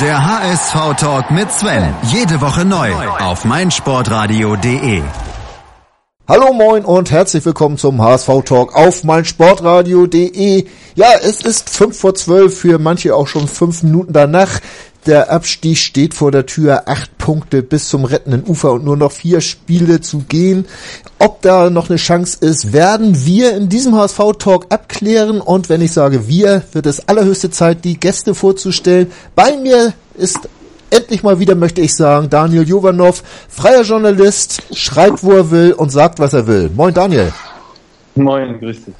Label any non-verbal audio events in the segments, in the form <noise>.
Der HSV-Talk mit Sven. Jede Woche neu auf meinsportradio.de. Hallo moin und herzlich willkommen zum HSV Talk auf meinsportradio.de. Ja, es ist fünf vor zwölf, für manche auch schon fünf Minuten danach. Der Abstieg steht vor der Tür, acht Punkte bis zum rettenden Ufer und nur noch vier Spiele zu gehen. Ob da noch eine Chance ist, werden wir in diesem HSV-Talk abklären. Und wenn ich sage wir, wird es allerhöchste Zeit, die Gäste vorzustellen. Bei mir ist endlich mal wieder, möchte ich sagen, Daniel Jovanov, freier Journalist, schreibt, wo er will und sagt, was er will. Moin Daniel. Moin, grüß dich.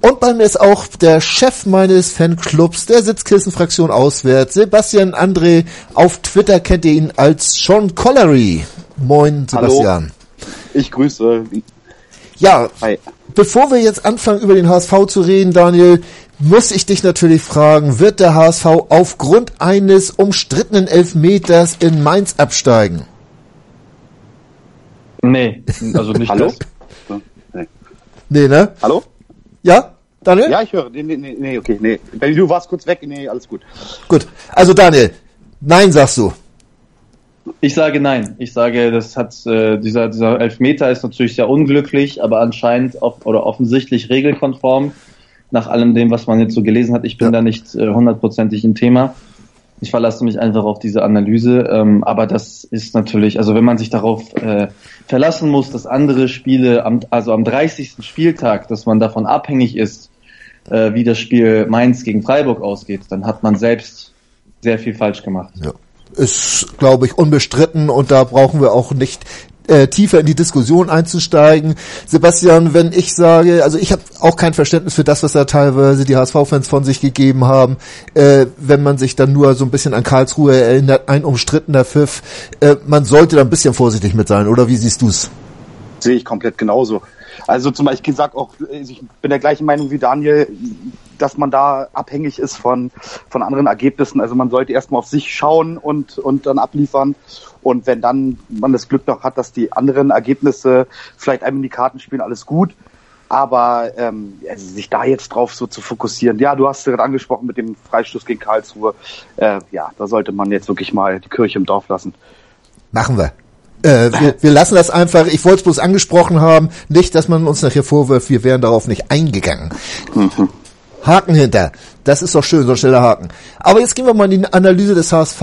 Und bei mir ist auch der Chef meines Fanclubs, der Sitzkissenfraktion auswärts, Sebastian André. Auf Twitter kennt ihr ihn als Sean Collery. Moin, Sebastian. Hallo. Ich grüße. Ja, Hi. bevor wir jetzt anfangen, über den HSV zu reden, Daniel, muss ich dich natürlich fragen, wird der HSV aufgrund eines umstrittenen Elfmeters in Mainz absteigen? Nee, also nicht Hallo? das. Nee. Nee, ne? Hallo? Ja, Daniel? Ja, ich höre. Nee, nee, nee, okay, nee. Benny, du warst kurz weg. Nee, alles gut. Gut. Also Daniel, nein sagst du. Ich sage nein. Ich sage, das hat äh, dieser dieser Elfmeter ist natürlich sehr unglücklich, aber anscheinend auf, oder offensichtlich regelkonform nach allem dem, was man jetzt so gelesen hat. Ich bin ja. da nicht äh, hundertprozentig im Thema. Ich verlasse mich einfach auf diese Analyse. Ähm, aber das ist natürlich, also wenn man sich darauf äh, verlassen muss, dass andere Spiele, am, also am 30. Spieltag, dass man davon abhängig ist, äh, wie das Spiel Mainz gegen Freiburg ausgeht, dann hat man selbst sehr viel falsch gemacht. Ja. Ist, glaube ich, unbestritten und da brauchen wir auch nicht äh, tiefer in die Diskussion einzusteigen. Sebastian, wenn ich sage, also ich habe auch kein Verständnis für das, was da teilweise die HSV-Fans von sich gegeben haben, äh, wenn man sich dann nur so ein bisschen an Karlsruhe erinnert, ein umstrittener Pfiff. Äh, man sollte da ein bisschen vorsichtig mit sein, oder wie siehst du's? Sehe ich komplett genauso. Also zum Beispiel gesagt auch, also ich bin der gleichen Meinung wie Daniel, dass man da abhängig ist von, von anderen Ergebnissen. Also man sollte erstmal auf sich schauen und, und dann abliefern. Und wenn dann man das Glück noch hat, dass die anderen Ergebnisse vielleicht einem in die Karten spielen, alles gut. Aber ähm, sich da jetzt drauf so zu fokussieren, ja, du hast es gerade angesprochen mit dem Freistoß gegen Karlsruhe. Äh, ja, da sollte man jetzt wirklich mal die Kirche im Dorf lassen. Machen wir. Äh, wir, wir lassen das einfach, ich wollte es bloß angesprochen haben, nicht, dass man uns nachher vorwirft, wir wären darauf nicht eingegangen. Mhm. Haken hinter. Das ist doch schön, so ein schneller Haken. Aber jetzt gehen wir mal in die Analyse des HSV.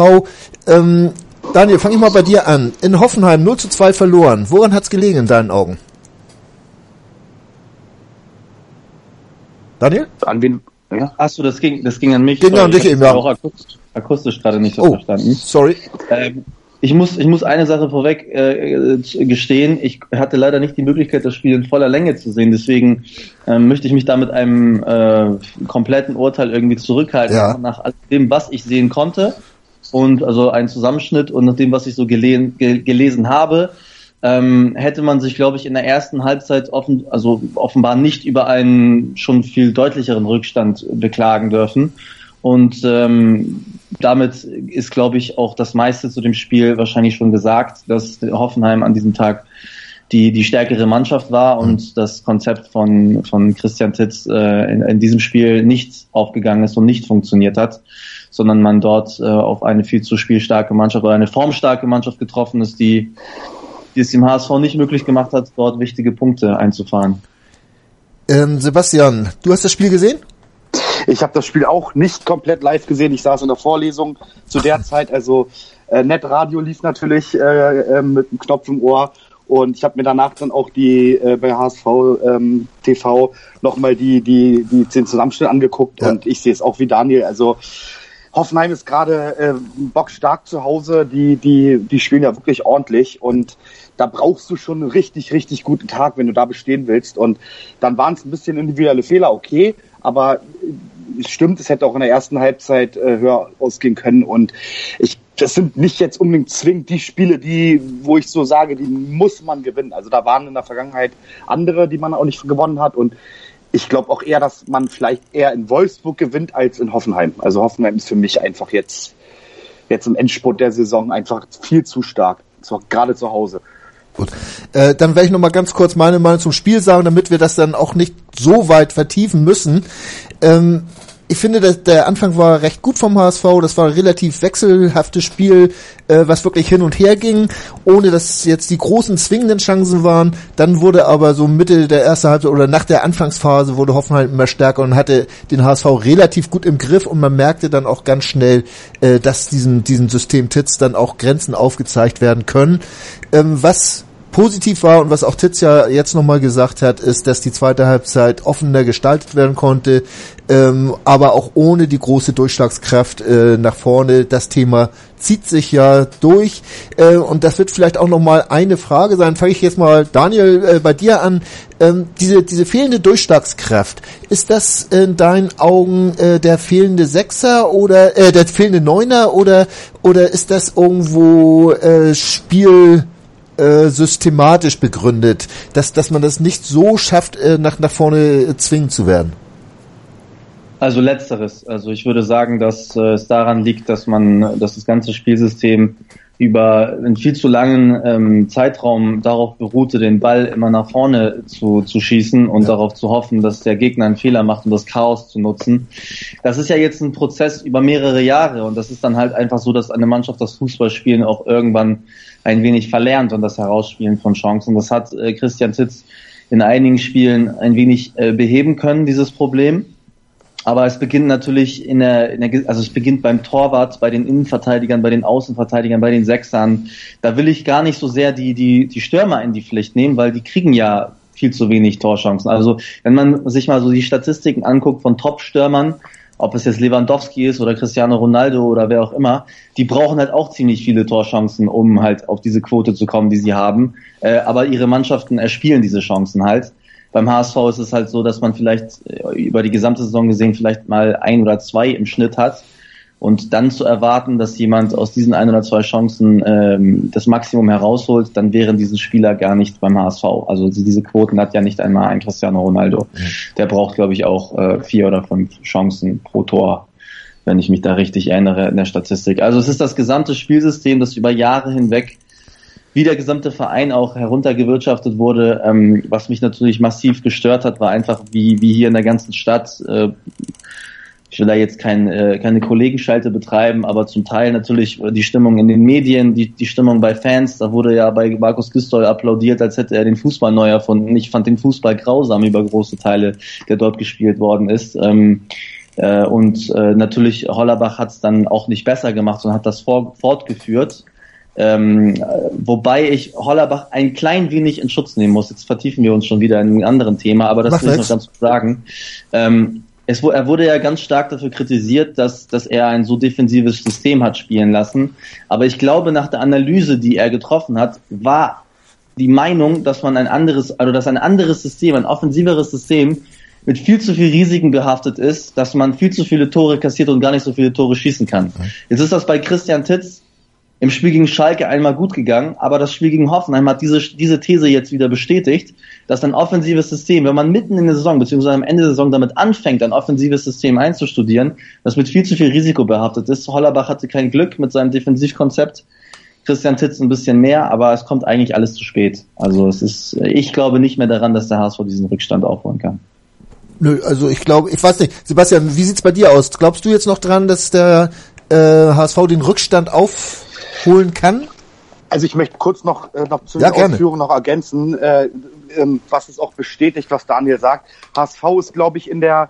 Ähm, Daniel, fange ich mal bei dir an. In Hoffenheim 0 zu 2 verloren. Woran hat's gelegen in deinen Augen? Daniel? An wen? Ja. Achso, das ging, das ging an mich. Ging an dich eben, ja. auch akustisch, akustisch gerade nicht so oh, verstanden. Sorry. Ähm, ich muss, ich muss eine Sache vorweg äh, gestehen. Ich hatte leider nicht die Möglichkeit, das Spiel in voller Länge zu sehen. Deswegen ähm, möchte ich mich da mit einem äh, kompletten Urteil irgendwie zurückhalten. Ja. Nach dem, was ich sehen konnte und also ein Zusammenschnitt und nach dem, was ich so gele ge gelesen habe, ähm, hätte man sich, glaube ich, in der ersten Halbzeit offen, also offenbar nicht über einen schon viel deutlicheren Rückstand beklagen dürfen. Und ähm, damit ist, glaube ich, auch das meiste zu dem Spiel wahrscheinlich schon gesagt, dass Hoffenheim an diesem Tag die, die stärkere Mannschaft war und mhm. das Konzept von, von Christian Titz äh, in, in diesem Spiel nicht aufgegangen ist und nicht funktioniert hat, sondern man dort äh, auf eine viel zu spielstarke Mannschaft oder eine formstarke Mannschaft getroffen ist, die, die es dem HSV nicht möglich gemacht hat, dort wichtige Punkte einzufahren. Ähm, Sebastian, du hast das Spiel gesehen? Ich habe das Spiel auch nicht komplett live gesehen. Ich saß in der Vorlesung zu der <laughs> Zeit. Also äh, Netradio lief natürlich äh, äh, mit einem Knopf im Ohr. Und ich habe mir danach dann auch die äh, bei HSV ähm, TV nochmal die, die, die den Zusammenschnitt angeguckt ja. und ich sehe es auch wie Daniel. Also Hoffenheim ist gerade äh, bockstark zu Hause, die, die, die spielen ja wirklich ordentlich und da brauchst du schon einen richtig, richtig guten Tag, wenn du da bestehen willst. Und dann waren es ein bisschen individuelle Fehler, okay, aber es stimmt, es hätte auch in der ersten Halbzeit äh, höher ausgehen können. Und ich, das sind nicht jetzt unbedingt zwingend die Spiele, die, wo ich so sage, die muss man gewinnen. Also da waren in der Vergangenheit andere, die man auch nicht gewonnen hat. Und ich glaube auch eher, dass man vielleicht eher in Wolfsburg gewinnt als in Hoffenheim. Also Hoffenheim ist für mich einfach jetzt, jetzt im Endspurt der Saison einfach viel zu stark. So, gerade zu Hause. Gut. Äh, dann werde ich noch mal ganz kurz meine Meinung zum Spiel sagen, damit wir das dann auch nicht so weit vertiefen müssen. Ähm, ich finde, dass der Anfang war recht gut vom HSV. Das war ein relativ wechselhaftes Spiel, äh, was wirklich hin und her ging, ohne dass jetzt die großen zwingenden Chancen waren. Dann wurde aber so Mitte der ersten Halbzeit oder nach der Anfangsphase wurde Hoffenheim immer stärker und hatte den HSV relativ gut im Griff und man merkte dann auch ganz schnell, äh, dass diesen, diesen System Titz dann auch Grenzen aufgezeigt werden können. Ähm, was positiv war und was auch Titz ja jetzt nochmal gesagt hat, ist, dass die zweite Halbzeit offener gestaltet werden konnte, ähm, aber auch ohne die große Durchschlagskraft äh, nach vorne. Das Thema zieht sich ja durch äh, und das wird vielleicht auch nochmal eine Frage sein. Fange ich jetzt mal, Daniel, äh, bei dir an. Ähm, diese, diese fehlende Durchschlagskraft, ist das in deinen Augen äh, der fehlende Sechser oder äh, der fehlende Neuner oder, oder ist das irgendwo äh, Spiel äh, systematisch begründet, dass, dass man das nicht so schafft, äh, nach, nach vorne äh, zwingen zu werden? Also letzteres. Also ich würde sagen, dass äh, es daran liegt, dass man, dass das ganze Spielsystem über einen viel zu langen ähm, Zeitraum darauf beruhte, den Ball immer nach vorne zu, zu schießen und ja. darauf zu hoffen, dass der Gegner einen Fehler macht, um das Chaos zu nutzen. Das ist ja jetzt ein Prozess über mehrere Jahre und das ist dann halt einfach so, dass eine Mannschaft das Fußballspielen auch irgendwann ein wenig verlernt und das Herausspielen von Chancen. Das hat äh, Christian Titz in einigen Spielen ein wenig äh, beheben können, dieses Problem. Aber es beginnt natürlich in der, in der, also es beginnt beim Torwart, bei den Innenverteidigern, bei den Außenverteidigern, bei den Sechsern. Da will ich gar nicht so sehr die, die, die Stürmer in die Pflicht nehmen, weil die kriegen ja viel zu wenig Torchancen. Also wenn man sich mal so die Statistiken anguckt von Top-Stürmern, ob es jetzt Lewandowski ist oder Cristiano Ronaldo oder wer auch immer, die brauchen halt auch ziemlich viele Torchancen, um halt auf diese Quote zu kommen, die sie haben. Äh, aber ihre Mannschaften erspielen diese Chancen halt. Beim HSV ist es halt so, dass man vielleicht äh, über die gesamte Saison gesehen vielleicht mal ein oder zwei im Schnitt hat. Und dann zu erwarten, dass jemand aus diesen ein oder zwei Chancen ähm, das Maximum herausholt, dann wären diese Spieler gar nicht beim HSV. Also diese Quoten hat ja nicht einmal ein Cristiano Ronaldo. Mhm. Der braucht, glaube ich, auch äh, vier oder fünf Chancen pro Tor, wenn ich mich da richtig erinnere in der Statistik. Also es ist das gesamte Spielsystem, das über Jahre hinweg wie der gesamte Verein auch heruntergewirtschaftet wurde. Ähm, was mich natürlich massiv gestört hat, war einfach, wie, wie hier in der ganzen Stadt, äh, ich will da jetzt kein, äh, keine Kollegenschalte betreiben, aber zum Teil natürlich die Stimmung in den Medien, die, die Stimmung bei Fans, da wurde ja bei Markus Gistol applaudiert, als hätte er den Fußball neu erfunden. Ich fand den Fußball grausam über große Teile, der dort gespielt worden ist. Ähm, äh, und äh, natürlich Hollerbach hat es dann auch nicht besser gemacht, sondern hat das vor, fortgeführt. Ähm, wobei ich Hollerbach ein klein wenig in Schutz nehmen muss. Jetzt vertiefen wir uns schon wieder in einem anderen Thema, aber das Mach will ich noch ganz kurz sagen. Ähm, es, er wurde ja ganz stark dafür kritisiert, dass, dass er ein so defensives System hat spielen lassen. Aber ich glaube, nach der Analyse, die er getroffen hat, war die Meinung, dass man ein anderes, also dass ein anderes System, ein offensiveres System mit viel zu viel Risiken behaftet ist, dass man viel zu viele Tore kassiert und gar nicht so viele Tore schießen kann. Jetzt ist das bei Christian Titz im Spiel gegen Schalke einmal gut gegangen, aber das Spiel gegen Hoffenheim hat diese, diese These jetzt wieder bestätigt, dass ein offensives System, wenn man mitten in der Saison beziehungsweise am Ende der Saison damit anfängt, ein offensives System einzustudieren, das mit viel zu viel Risiko behaftet ist. Hollerbach hatte kein Glück mit seinem Defensivkonzept. Christian Titz ein bisschen mehr, aber es kommt eigentlich alles zu spät. Also es ist, ich glaube nicht mehr daran, dass der HSV diesen Rückstand aufholen kann. Nö, also ich glaube, ich weiß nicht, Sebastian, wie sieht's bei dir aus? Glaubst du jetzt noch dran, dass der äh, HSV den Rückstand auf holen kann? Also ich möchte kurz noch, äh, noch zu ja, den Ausführungen noch ergänzen, äh, ähm, was es auch bestätigt, was Daniel sagt. HSV ist, glaube ich, in der,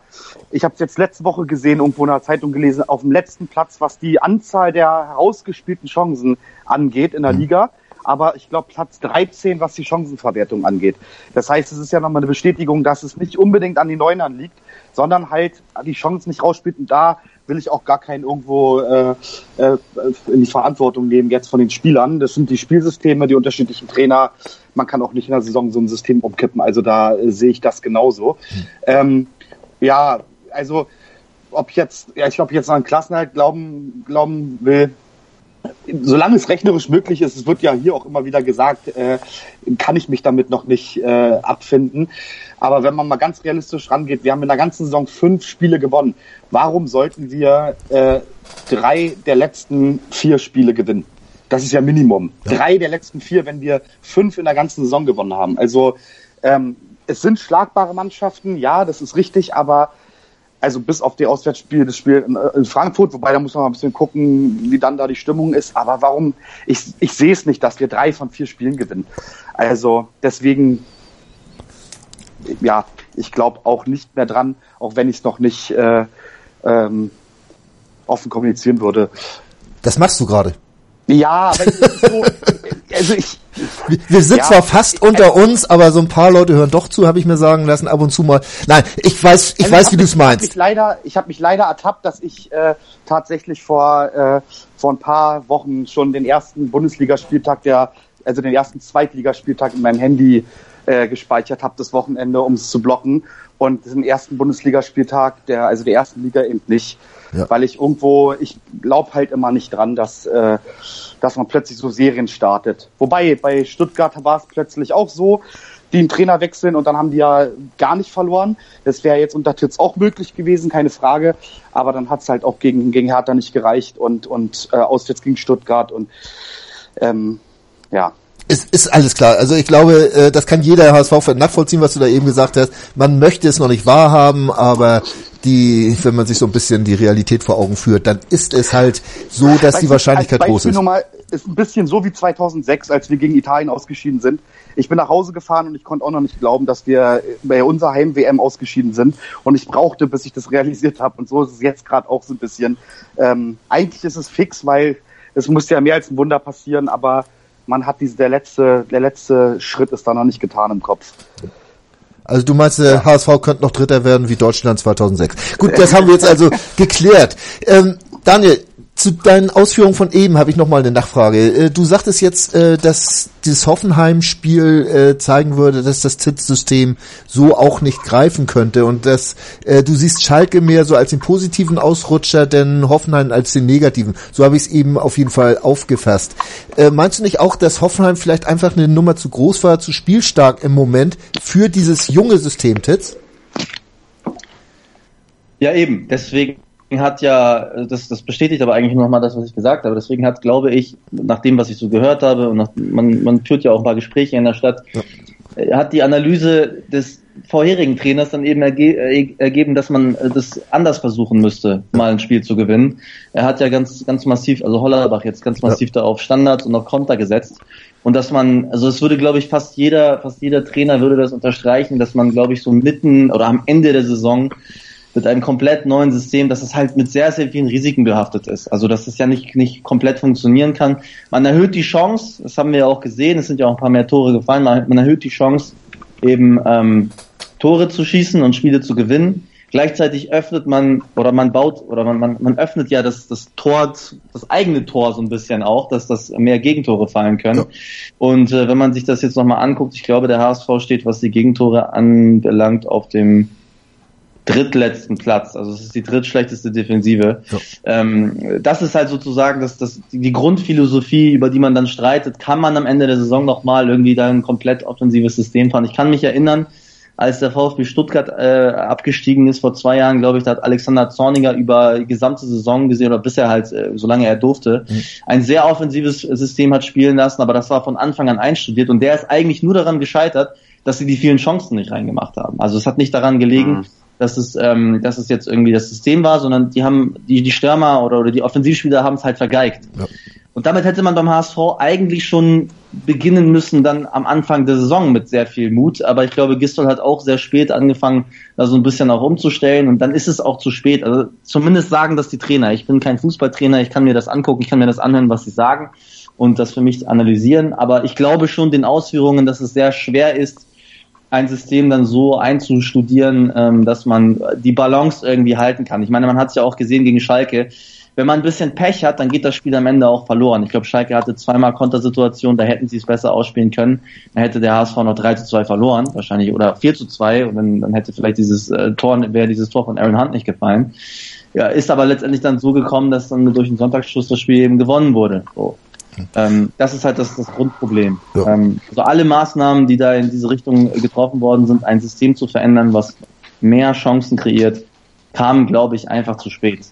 ich habe es jetzt letzte Woche gesehen, irgendwo in der Zeitung gelesen, auf dem letzten Platz, was die Anzahl der herausgespielten Chancen angeht in der mhm. Liga. Aber ich glaube Platz 13, was die Chancenverwertung angeht. Das heißt, es ist ja nochmal eine Bestätigung, dass es nicht unbedingt an den Neunern liegt, sondern halt die Chancen nicht rausspielt und da will ich auch gar keinen irgendwo äh, äh, in die Verantwortung nehmen jetzt von den Spielern. Das sind die Spielsysteme, die unterschiedlichen Trainer. Man kann auch nicht in der Saison so ein System umkippen. Also da äh, sehe ich das genauso. Mhm. Ähm, ja, also ob ich jetzt, ja, ich ob jetzt an Klassenhalt glauben, glauben will, solange es rechnerisch möglich ist, es wird ja hier auch immer wieder gesagt, äh, kann ich mich damit noch nicht äh, abfinden. Aber wenn man mal ganz realistisch rangeht, wir haben in der ganzen Saison fünf Spiele gewonnen. Warum sollten wir äh, drei der letzten vier Spiele gewinnen? Das ist ja Minimum. Ja. Drei der letzten vier, wenn wir fünf in der ganzen Saison gewonnen haben. Also ähm, es sind schlagbare Mannschaften, ja, das ist richtig, aber also bis auf die Auswärtsspiele, das Spiel in, in, Frankfurt, wobei da muss man mal ein bisschen gucken, wie dann da die Stimmung ist. Aber warum? Ich, ich sehe es nicht, dass wir drei von vier Spielen gewinnen. Also deswegen, ja, ich glaube auch nicht mehr dran, auch wenn ich es noch nicht äh, ähm, offen kommunizieren würde. Das machst du gerade. Ja, aber so, <laughs> also ich. Wir, sind ja, zwar fast unter uns, aber so ein paar Leute hören doch zu, habe ich mir sagen lassen, ab und zu mal. Nein, ich weiß, ich also weiß, wie du es meinst. Ich leider, ich habe mich leider ertappt, dass ich äh, tatsächlich vor äh, vor ein paar Wochen schon den ersten Bundesligaspieltag der, also den ersten Zweitligaspieltag in meinem Handy äh, gespeichert habe, das Wochenende, um es zu blocken. Und den ersten Bundesligaspieltag, der, also der ersten Liga eben nicht. Ja. Weil ich irgendwo, ich glaube halt immer nicht dran, dass, äh, dass man plötzlich so Serien startet. Wobei, bei Stuttgart war es plötzlich auch so, die einen Trainer wechseln und dann haben die ja gar nicht verloren. Das wäre jetzt unter Titz auch möglich gewesen, keine Frage. Aber dann hat es halt auch gegen, gegen Hertha nicht gereicht und, und äh, auswärts gegen Stuttgart und ähm, ja, ist, ist alles klar. Also ich glaube, äh, das kann jeder HSV-Fan nachvollziehen, was du da eben gesagt hast. Man möchte es noch nicht wahrhaben, aber die, wenn man sich so ein bisschen die Realität vor Augen führt, dann ist es halt so, dass weißt die Wahrscheinlichkeit groß ist. Mal, ist ein bisschen so wie 2006, als wir gegen Italien ausgeschieden sind. Ich bin nach Hause gefahren und ich konnte auch noch nicht glauben, dass wir bei unserer Heim-WM ausgeschieden sind. Und ich brauchte, bis ich das realisiert habe. Und so ist es jetzt gerade auch so ein bisschen. Ähm, eigentlich ist es fix, weil es muss ja mehr als ein Wunder passieren, aber man hat diese, der letzte, der letzte Schritt ist da noch nicht getan im Kopf. Also du meinst, der HSV könnte noch Dritter werden wie Deutschland 2006. Gut, das haben wir jetzt also <laughs> geklärt. Ähm, Daniel, zu deinen Ausführungen von eben habe ich noch mal eine Nachfrage. Äh, du sagtest jetzt, äh, dass dieses Hoffenheim-Spiel äh, zeigen würde, dass das ZIT-System so auch nicht greifen könnte und dass du siehst Schalke mehr so als den positiven Ausrutscher, denn Hoffenheim als den negativen. So habe ich es eben auf jeden Fall aufgefasst. Meinst du nicht auch, dass Hoffenheim vielleicht einfach eine Nummer zu groß war, zu spielstark im Moment für dieses junge System Titz? Ja, eben. Deswegen hat ja, das, das bestätigt aber eigentlich nochmal das, was ich gesagt habe. Deswegen hat, glaube ich, nach dem, was ich so gehört habe, und nach, man, man führt ja auch ein paar Gespräche in der Stadt, ja. Äh, hat die Analyse des vorherigen Trainers dann eben erge äh, ergeben, dass man äh, das anders versuchen müsste, mal ein Spiel zu gewinnen. Er hat ja ganz, ganz massiv, also Hollerbach jetzt ganz massiv ja. da auf Standards und auf Konter gesetzt. Und dass man, also es würde, glaube ich, fast jeder, fast jeder Trainer würde das unterstreichen, dass man, glaube ich, so mitten oder am Ende der Saison mit einem komplett neuen System, dass es halt mit sehr, sehr vielen Risiken behaftet ist. Also dass es ja nicht, nicht komplett funktionieren kann. Man erhöht die Chance, das haben wir ja auch gesehen, es sind ja auch ein paar mehr Tore gefallen, man, erhöht die Chance, eben ähm, Tore zu schießen und Spiele zu gewinnen. Gleichzeitig öffnet man oder man baut oder man, man, man öffnet ja das, das Tor, das eigene Tor so ein bisschen auch, dass das mehr Gegentore fallen können. Ja. Und äh, wenn man sich das jetzt nochmal anguckt, ich glaube, der HSV steht, was die Gegentore anbelangt, auf dem drittletzten Platz. Also es ist die drittschlechteste Defensive. Ja. Ähm, das ist halt sozusagen das, das, die Grundphilosophie, über die man dann streitet. Kann man am Ende der Saison nochmal irgendwie da ein komplett offensives System fahren? Ich kann mich erinnern, als der VfB Stuttgart äh, abgestiegen ist vor zwei Jahren, glaube ich, da hat Alexander Zorniger über die gesamte Saison gesehen oder bisher halt, äh, solange er durfte, mhm. ein sehr offensives System hat spielen lassen, aber das war von Anfang an einstudiert und der ist eigentlich nur daran gescheitert, dass sie die vielen Chancen nicht reingemacht haben. Also es hat nicht daran gelegen, mhm dass es, ähm, dass es jetzt irgendwie das System war, sondern die haben, die, die Stürmer oder, oder die Offensivspieler haben es halt vergeigt. Ja. Und damit hätte man beim HSV eigentlich schon beginnen müssen, dann am Anfang der Saison mit sehr viel Mut. Aber ich glaube, Gistol hat auch sehr spät angefangen, da so ein bisschen auch umzustellen. Und dann ist es auch zu spät. Also zumindest sagen das die Trainer. Ich bin kein Fußballtrainer, ich kann mir das angucken, ich kann mir das anhören, was sie sagen und das für mich analysieren. Aber ich glaube schon den Ausführungen, dass es sehr schwer ist, ein System dann so einzustudieren, ähm, dass man die Balance irgendwie halten kann. Ich meine, man hat es ja auch gesehen gegen Schalke. Wenn man ein bisschen Pech hat, dann geht das Spiel am Ende auch verloren. Ich glaube, Schalke hatte zweimal Kontersituationen, da hätten sie es besser ausspielen können. Dann hätte der HSV noch 3 zu 2 verloren, wahrscheinlich, oder 4 zu 2 und dann, dann hätte vielleicht dieses äh, Tor, wäre dieses Tor von Aaron Hunt nicht gefallen. Ja, ist aber letztendlich dann so gekommen, dass dann durch den Sonntagsschuss das Spiel eben gewonnen wurde. So. Ähm, das ist halt das, das Grundproblem. Ja. Ähm, also alle Maßnahmen, die da in diese Richtung getroffen worden sind, ein System zu verändern, was mehr Chancen kreiert, kamen, glaube ich, einfach zu spät.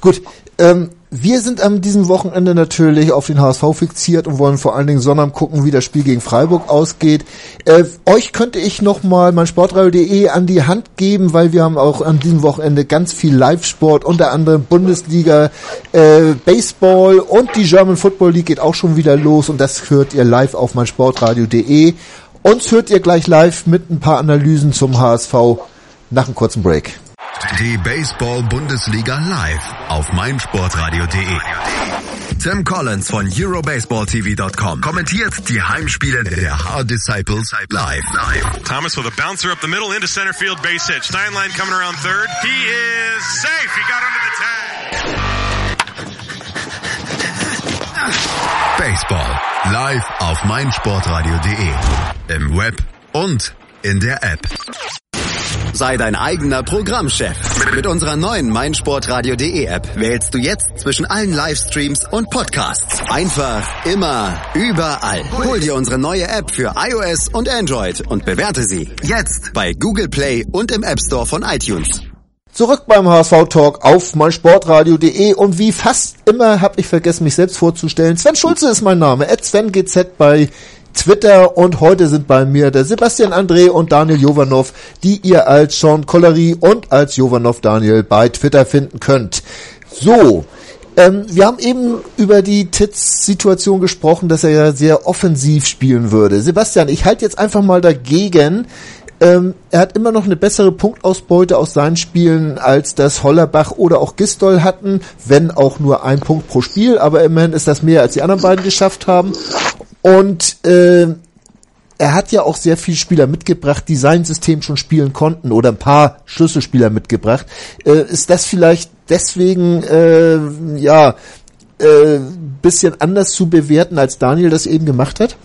Gut, ähm, wir sind an diesem Wochenende natürlich auf den HSV fixiert und wollen vor allen Dingen Sonnabend gucken, wie das Spiel gegen Freiburg ausgeht. Äh, euch könnte ich nochmal mein Sportradio.de an die Hand geben, weil wir haben auch an diesem Wochenende ganz viel Live-Sport, unter anderem Bundesliga, äh, Baseball und die German Football League geht auch schon wieder los und das hört ihr live auf mein Sportradio.de. Uns hört ihr gleich live mit ein paar Analysen zum HSV nach einem kurzen Break. Die Baseball-Bundesliga live auf meinsportradio.de. Tim Collins von EuroBaseballTV.com kommentiert die Heimspiele der Hard Disciples live. Thomas with a bouncer up the middle into center field base hit. Steinlein coming around third. He is safe. He got under the tag. Baseball live auf meinsportradio.de. Im Web und in der App. Sei dein eigener Programmchef. Mit unserer neuen meinsportradio.de App wählst du jetzt zwischen allen Livestreams und Podcasts. Einfach, immer, überall. Hol dir unsere neue App für iOS und Android und bewerte sie jetzt bei Google Play und im App Store von iTunes. Zurück beim HSV Talk auf meinsportradio.de und wie fast immer habe ich vergessen, mich selbst vorzustellen. Sven Schulze ist mein Name, at SvenGZ bei Twitter und heute sind bei mir der Sebastian André und Daniel Jovanov, die ihr als Sean Collery und als Jovanov Daniel bei Twitter finden könnt. So, ähm, wir haben eben über die Titz-Situation gesprochen, dass er ja sehr offensiv spielen würde. Sebastian, ich halte jetzt einfach mal dagegen. Ähm, er hat immer noch eine bessere Punktausbeute aus seinen Spielen, als das Hollerbach oder auch Gistol hatten, wenn auch nur ein Punkt pro Spiel, aber immerhin ist das mehr, als die anderen beiden geschafft haben. Und äh, er hat ja auch sehr viele Spieler mitgebracht, die sein System schon spielen konnten oder ein paar Schlüsselspieler mitgebracht. Äh, ist das vielleicht deswegen äh, ja äh, bisschen anders zu bewerten, als Daniel das eben gemacht hat?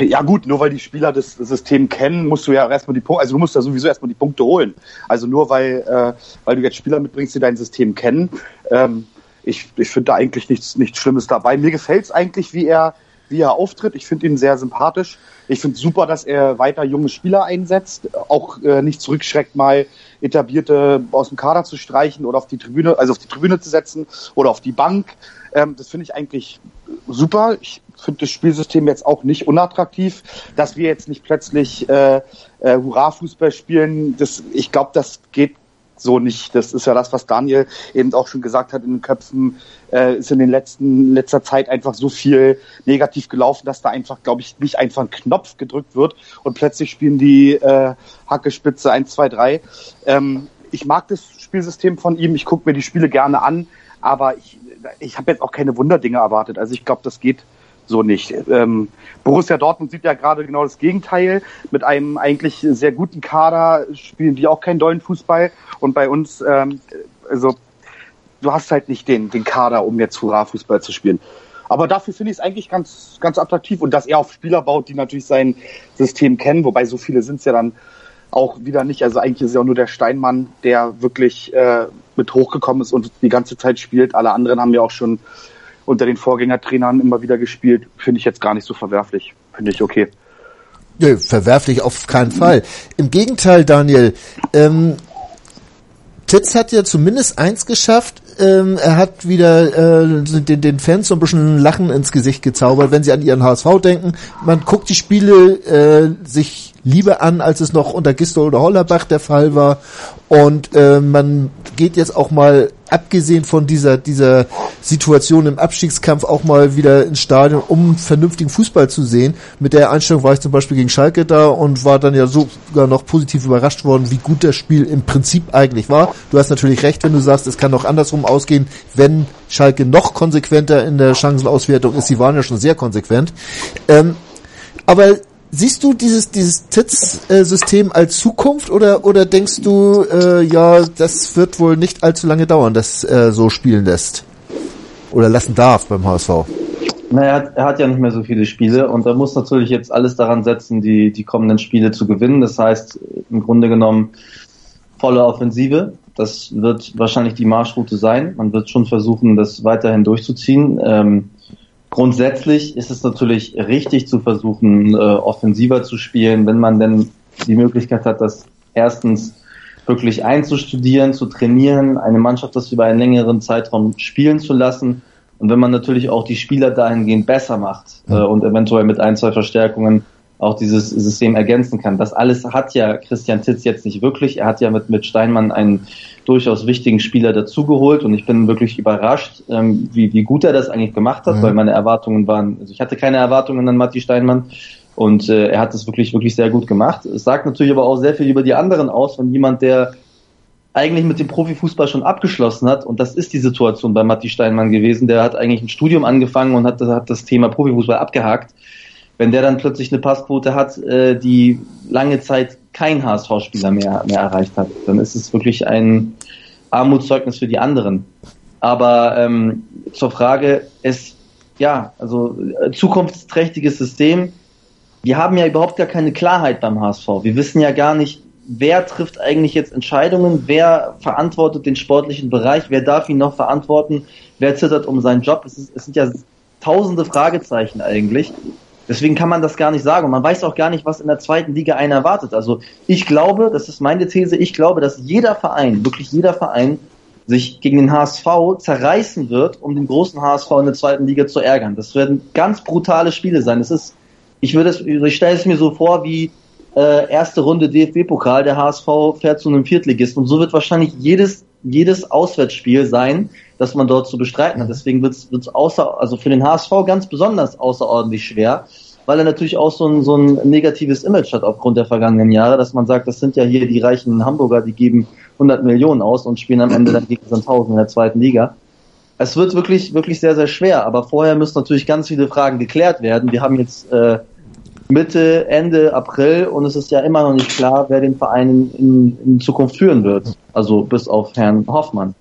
Ja gut, nur weil die Spieler das System kennen, musst du ja erstmal die Punkte, also du musst ja sowieso erstmal die Punkte holen. Also nur weil, äh, weil du jetzt Spieler mitbringst, die dein System kennen, ähm, ich, ich finde da eigentlich nichts, nichts Schlimmes dabei. Mir gefällt es eigentlich, wie er, wie er auftritt. Ich finde ihn sehr sympathisch. Ich finde super, dass er weiter junge Spieler einsetzt, auch äh, nicht zurückschreckt, mal etablierte aus dem Kader zu streichen oder auf die Tribüne, also auf die Tribüne zu setzen oder auf die Bank. Ähm, das finde ich eigentlich super. Ich finde das Spielsystem jetzt auch nicht unattraktiv, dass wir jetzt nicht plötzlich äh, äh, Hurra-Fußball spielen. Das, ich glaube, das geht so nicht. Das ist ja das, was Daniel eben auch schon gesagt hat in den Köpfen. Äh, ist in den letzten letzter Zeit einfach so viel negativ gelaufen, dass da einfach, glaube ich, nicht einfach ein Knopf gedrückt wird und plötzlich spielen die äh, Hackespitze 1, 2, 3. Ähm, ich mag das Spielsystem von ihm. Ich gucke mir die Spiele gerne an, aber ich, ich habe jetzt auch keine Wunderdinge erwartet. Also ich glaube, das geht so nicht. Ähm, Borussia Dortmund sieht ja gerade genau das Gegenteil. Mit einem eigentlich sehr guten Kader spielen die auch keinen dollen Fußball. Und bei uns, ähm, also du hast halt nicht den, den Kader, um jetzt Hurra-Fußball zu spielen. Aber dafür finde ich es eigentlich ganz, ganz attraktiv und dass er auf Spieler baut, die natürlich sein System kennen, wobei so viele sind es ja dann auch wieder nicht. Also eigentlich ist ja auch nur der Steinmann, der wirklich äh, mit hochgekommen ist und die ganze Zeit spielt. Alle anderen haben ja auch schon unter den Vorgängertrainern immer wieder gespielt. Finde ich jetzt gar nicht so verwerflich. Finde ich okay. Nö, verwerflich auf keinen Fall. Im Gegenteil, Daniel, ähm, Titz hat ja zumindest eins geschafft. Ähm, er hat wieder äh, den, den Fans so ein bisschen Lachen ins Gesicht gezaubert, wenn sie an ihren HSV denken. Man guckt die Spiele äh, sich lieber an, als es noch unter Gistol oder Hollerbach der Fall war. Und äh, man geht jetzt auch mal, abgesehen von dieser, dieser Situation im Abstiegskampf, auch mal wieder ins Stadion, um vernünftigen Fußball zu sehen. Mit der Einstellung war ich zum Beispiel gegen Schalke da und war dann ja sogar noch positiv überrascht worden, wie gut das Spiel im Prinzip eigentlich war. Du hast natürlich recht, wenn du sagst, es kann auch andersrum ausgehen, wenn Schalke noch konsequenter in der Chancenauswertung ist. Sie waren ja schon sehr konsequent. Ähm, aber Siehst du dieses, dieses TITS-System als Zukunft oder, oder denkst du, äh, ja, das wird wohl nicht allzu lange dauern, dass er so spielen lässt? Oder lassen darf beim HSV? Naja, er hat, er hat ja nicht mehr so viele Spiele und er muss natürlich jetzt alles daran setzen, die, die kommenden Spiele zu gewinnen. Das heißt, im Grunde genommen volle Offensive. Das wird wahrscheinlich die Marschroute sein. Man wird schon versuchen, das weiterhin durchzuziehen. Ähm, Grundsätzlich ist es natürlich richtig zu versuchen, äh, offensiver zu spielen, wenn man denn die Möglichkeit hat, das erstens wirklich einzustudieren, zu trainieren, eine Mannschaft das über einen längeren Zeitraum spielen zu lassen. Und wenn man natürlich auch die Spieler dahingehend besser macht äh, und eventuell mit ein, zwei Verstärkungen auch dieses System ergänzen kann. Das alles hat ja Christian Titz jetzt nicht wirklich. Er hat ja mit, mit Steinmann einen durchaus wichtigen Spieler dazugeholt und ich bin wirklich überrascht, ähm, wie, wie gut er das eigentlich gemacht hat, mhm. weil meine Erwartungen waren, also ich hatte keine Erwartungen an Matti Steinmann und äh, er hat es wirklich, wirklich sehr gut gemacht. Es sagt natürlich aber auch sehr viel über die anderen aus, von jemand, der eigentlich mit dem Profifußball schon abgeschlossen hat und das ist die Situation bei Matti Steinmann gewesen. Der hat eigentlich ein Studium angefangen und hat, hat das Thema Profifußball abgehakt wenn der dann plötzlich eine Passquote hat, äh, die lange Zeit kein HSV-Spieler mehr, mehr erreicht hat, dann ist es wirklich ein Armutszeugnis für die anderen. Aber ähm, zur Frage, es, ja, also äh, zukunftsträchtiges System, wir haben ja überhaupt gar keine Klarheit beim HSV. Wir wissen ja gar nicht, wer trifft eigentlich jetzt Entscheidungen, wer verantwortet den sportlichen Bereich, wer darf ihn noch verantworten, wer zittert um seinen Job. Es, ist, es sind ja tausende Fragezeichen eigentlich. Deswegen kann man das gar nicht sagen. Und man weiß auch gar nicht, was in der zweiten Liga einen erwartet. Also ich glaube, das ist meine These, ich glaube, dass jeder Verein, wirklich jeder Verein, sich gegen den HSV zerreißen wird, um den großen HSV in der zweiten Liga zu ärgern. Das werden ganz brutale Spiele sein. Das ist, ich würde es, ich stelle es mir so vor wie äh, erste Runde DFB-Pokal, der HSV fährt zu einem Viertligist und so wird wahrscheinlich jedes jedes Auswärtsspiel sein, das man dort zu bestreiten hat. Deswegen wird es außer, also für den HSV ganz besonders außerordentlich schwer, weil er natürlich auch so ein, so ein negatives Image hat aufgrund der vergangenen Jahre, dass man sagt, das sind ja hier die reichen Hamburger, die geben 100 Millionen aus und spielen am Ende dann gegen Sandhausen in der zweiten Liga. Es wird wirklich, wirklich sehr, sehr schwer, aber vorher müssen natürlich ganz viele Fragen geklärt werden. Wir haben jetzt äh, Mitte, Ende April und es ist ja immer noch nicht klar, wer den Verein in, in Zukunft führen wird. Also bis auf Herrn Hoffmann.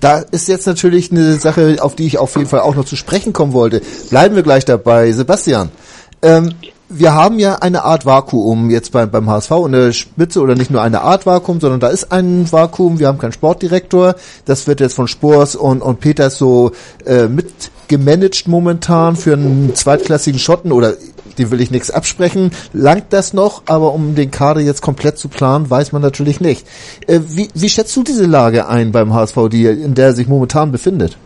Da ist jetzt natürlich eine Sache, auf die ich auf jeden Fall auch noch zu sprechen kommen wollte. Bleiben wir gleich dabei. Sebastian, ähm, wir haben ja eine Art Vakuum jetzt beim, beim HSV in der Spitze oder nicht nur eine Art Vakuum, sondern da ist ein Vakuum. Wir haben keinen Sportdirektor. Das wird jetzt von Spors und, und Peters so äh, mitgemanagt momentan für einen zweitklassigen Schotten oder dem will ich nichts absprechen. Langt das noch, aber um den Kader jetzt komplett zu planen, weiß man natürlich nicht. Äh, wie, wie schätzt du diese Lage ein beim HSV, die, in der er sich momentan befindet?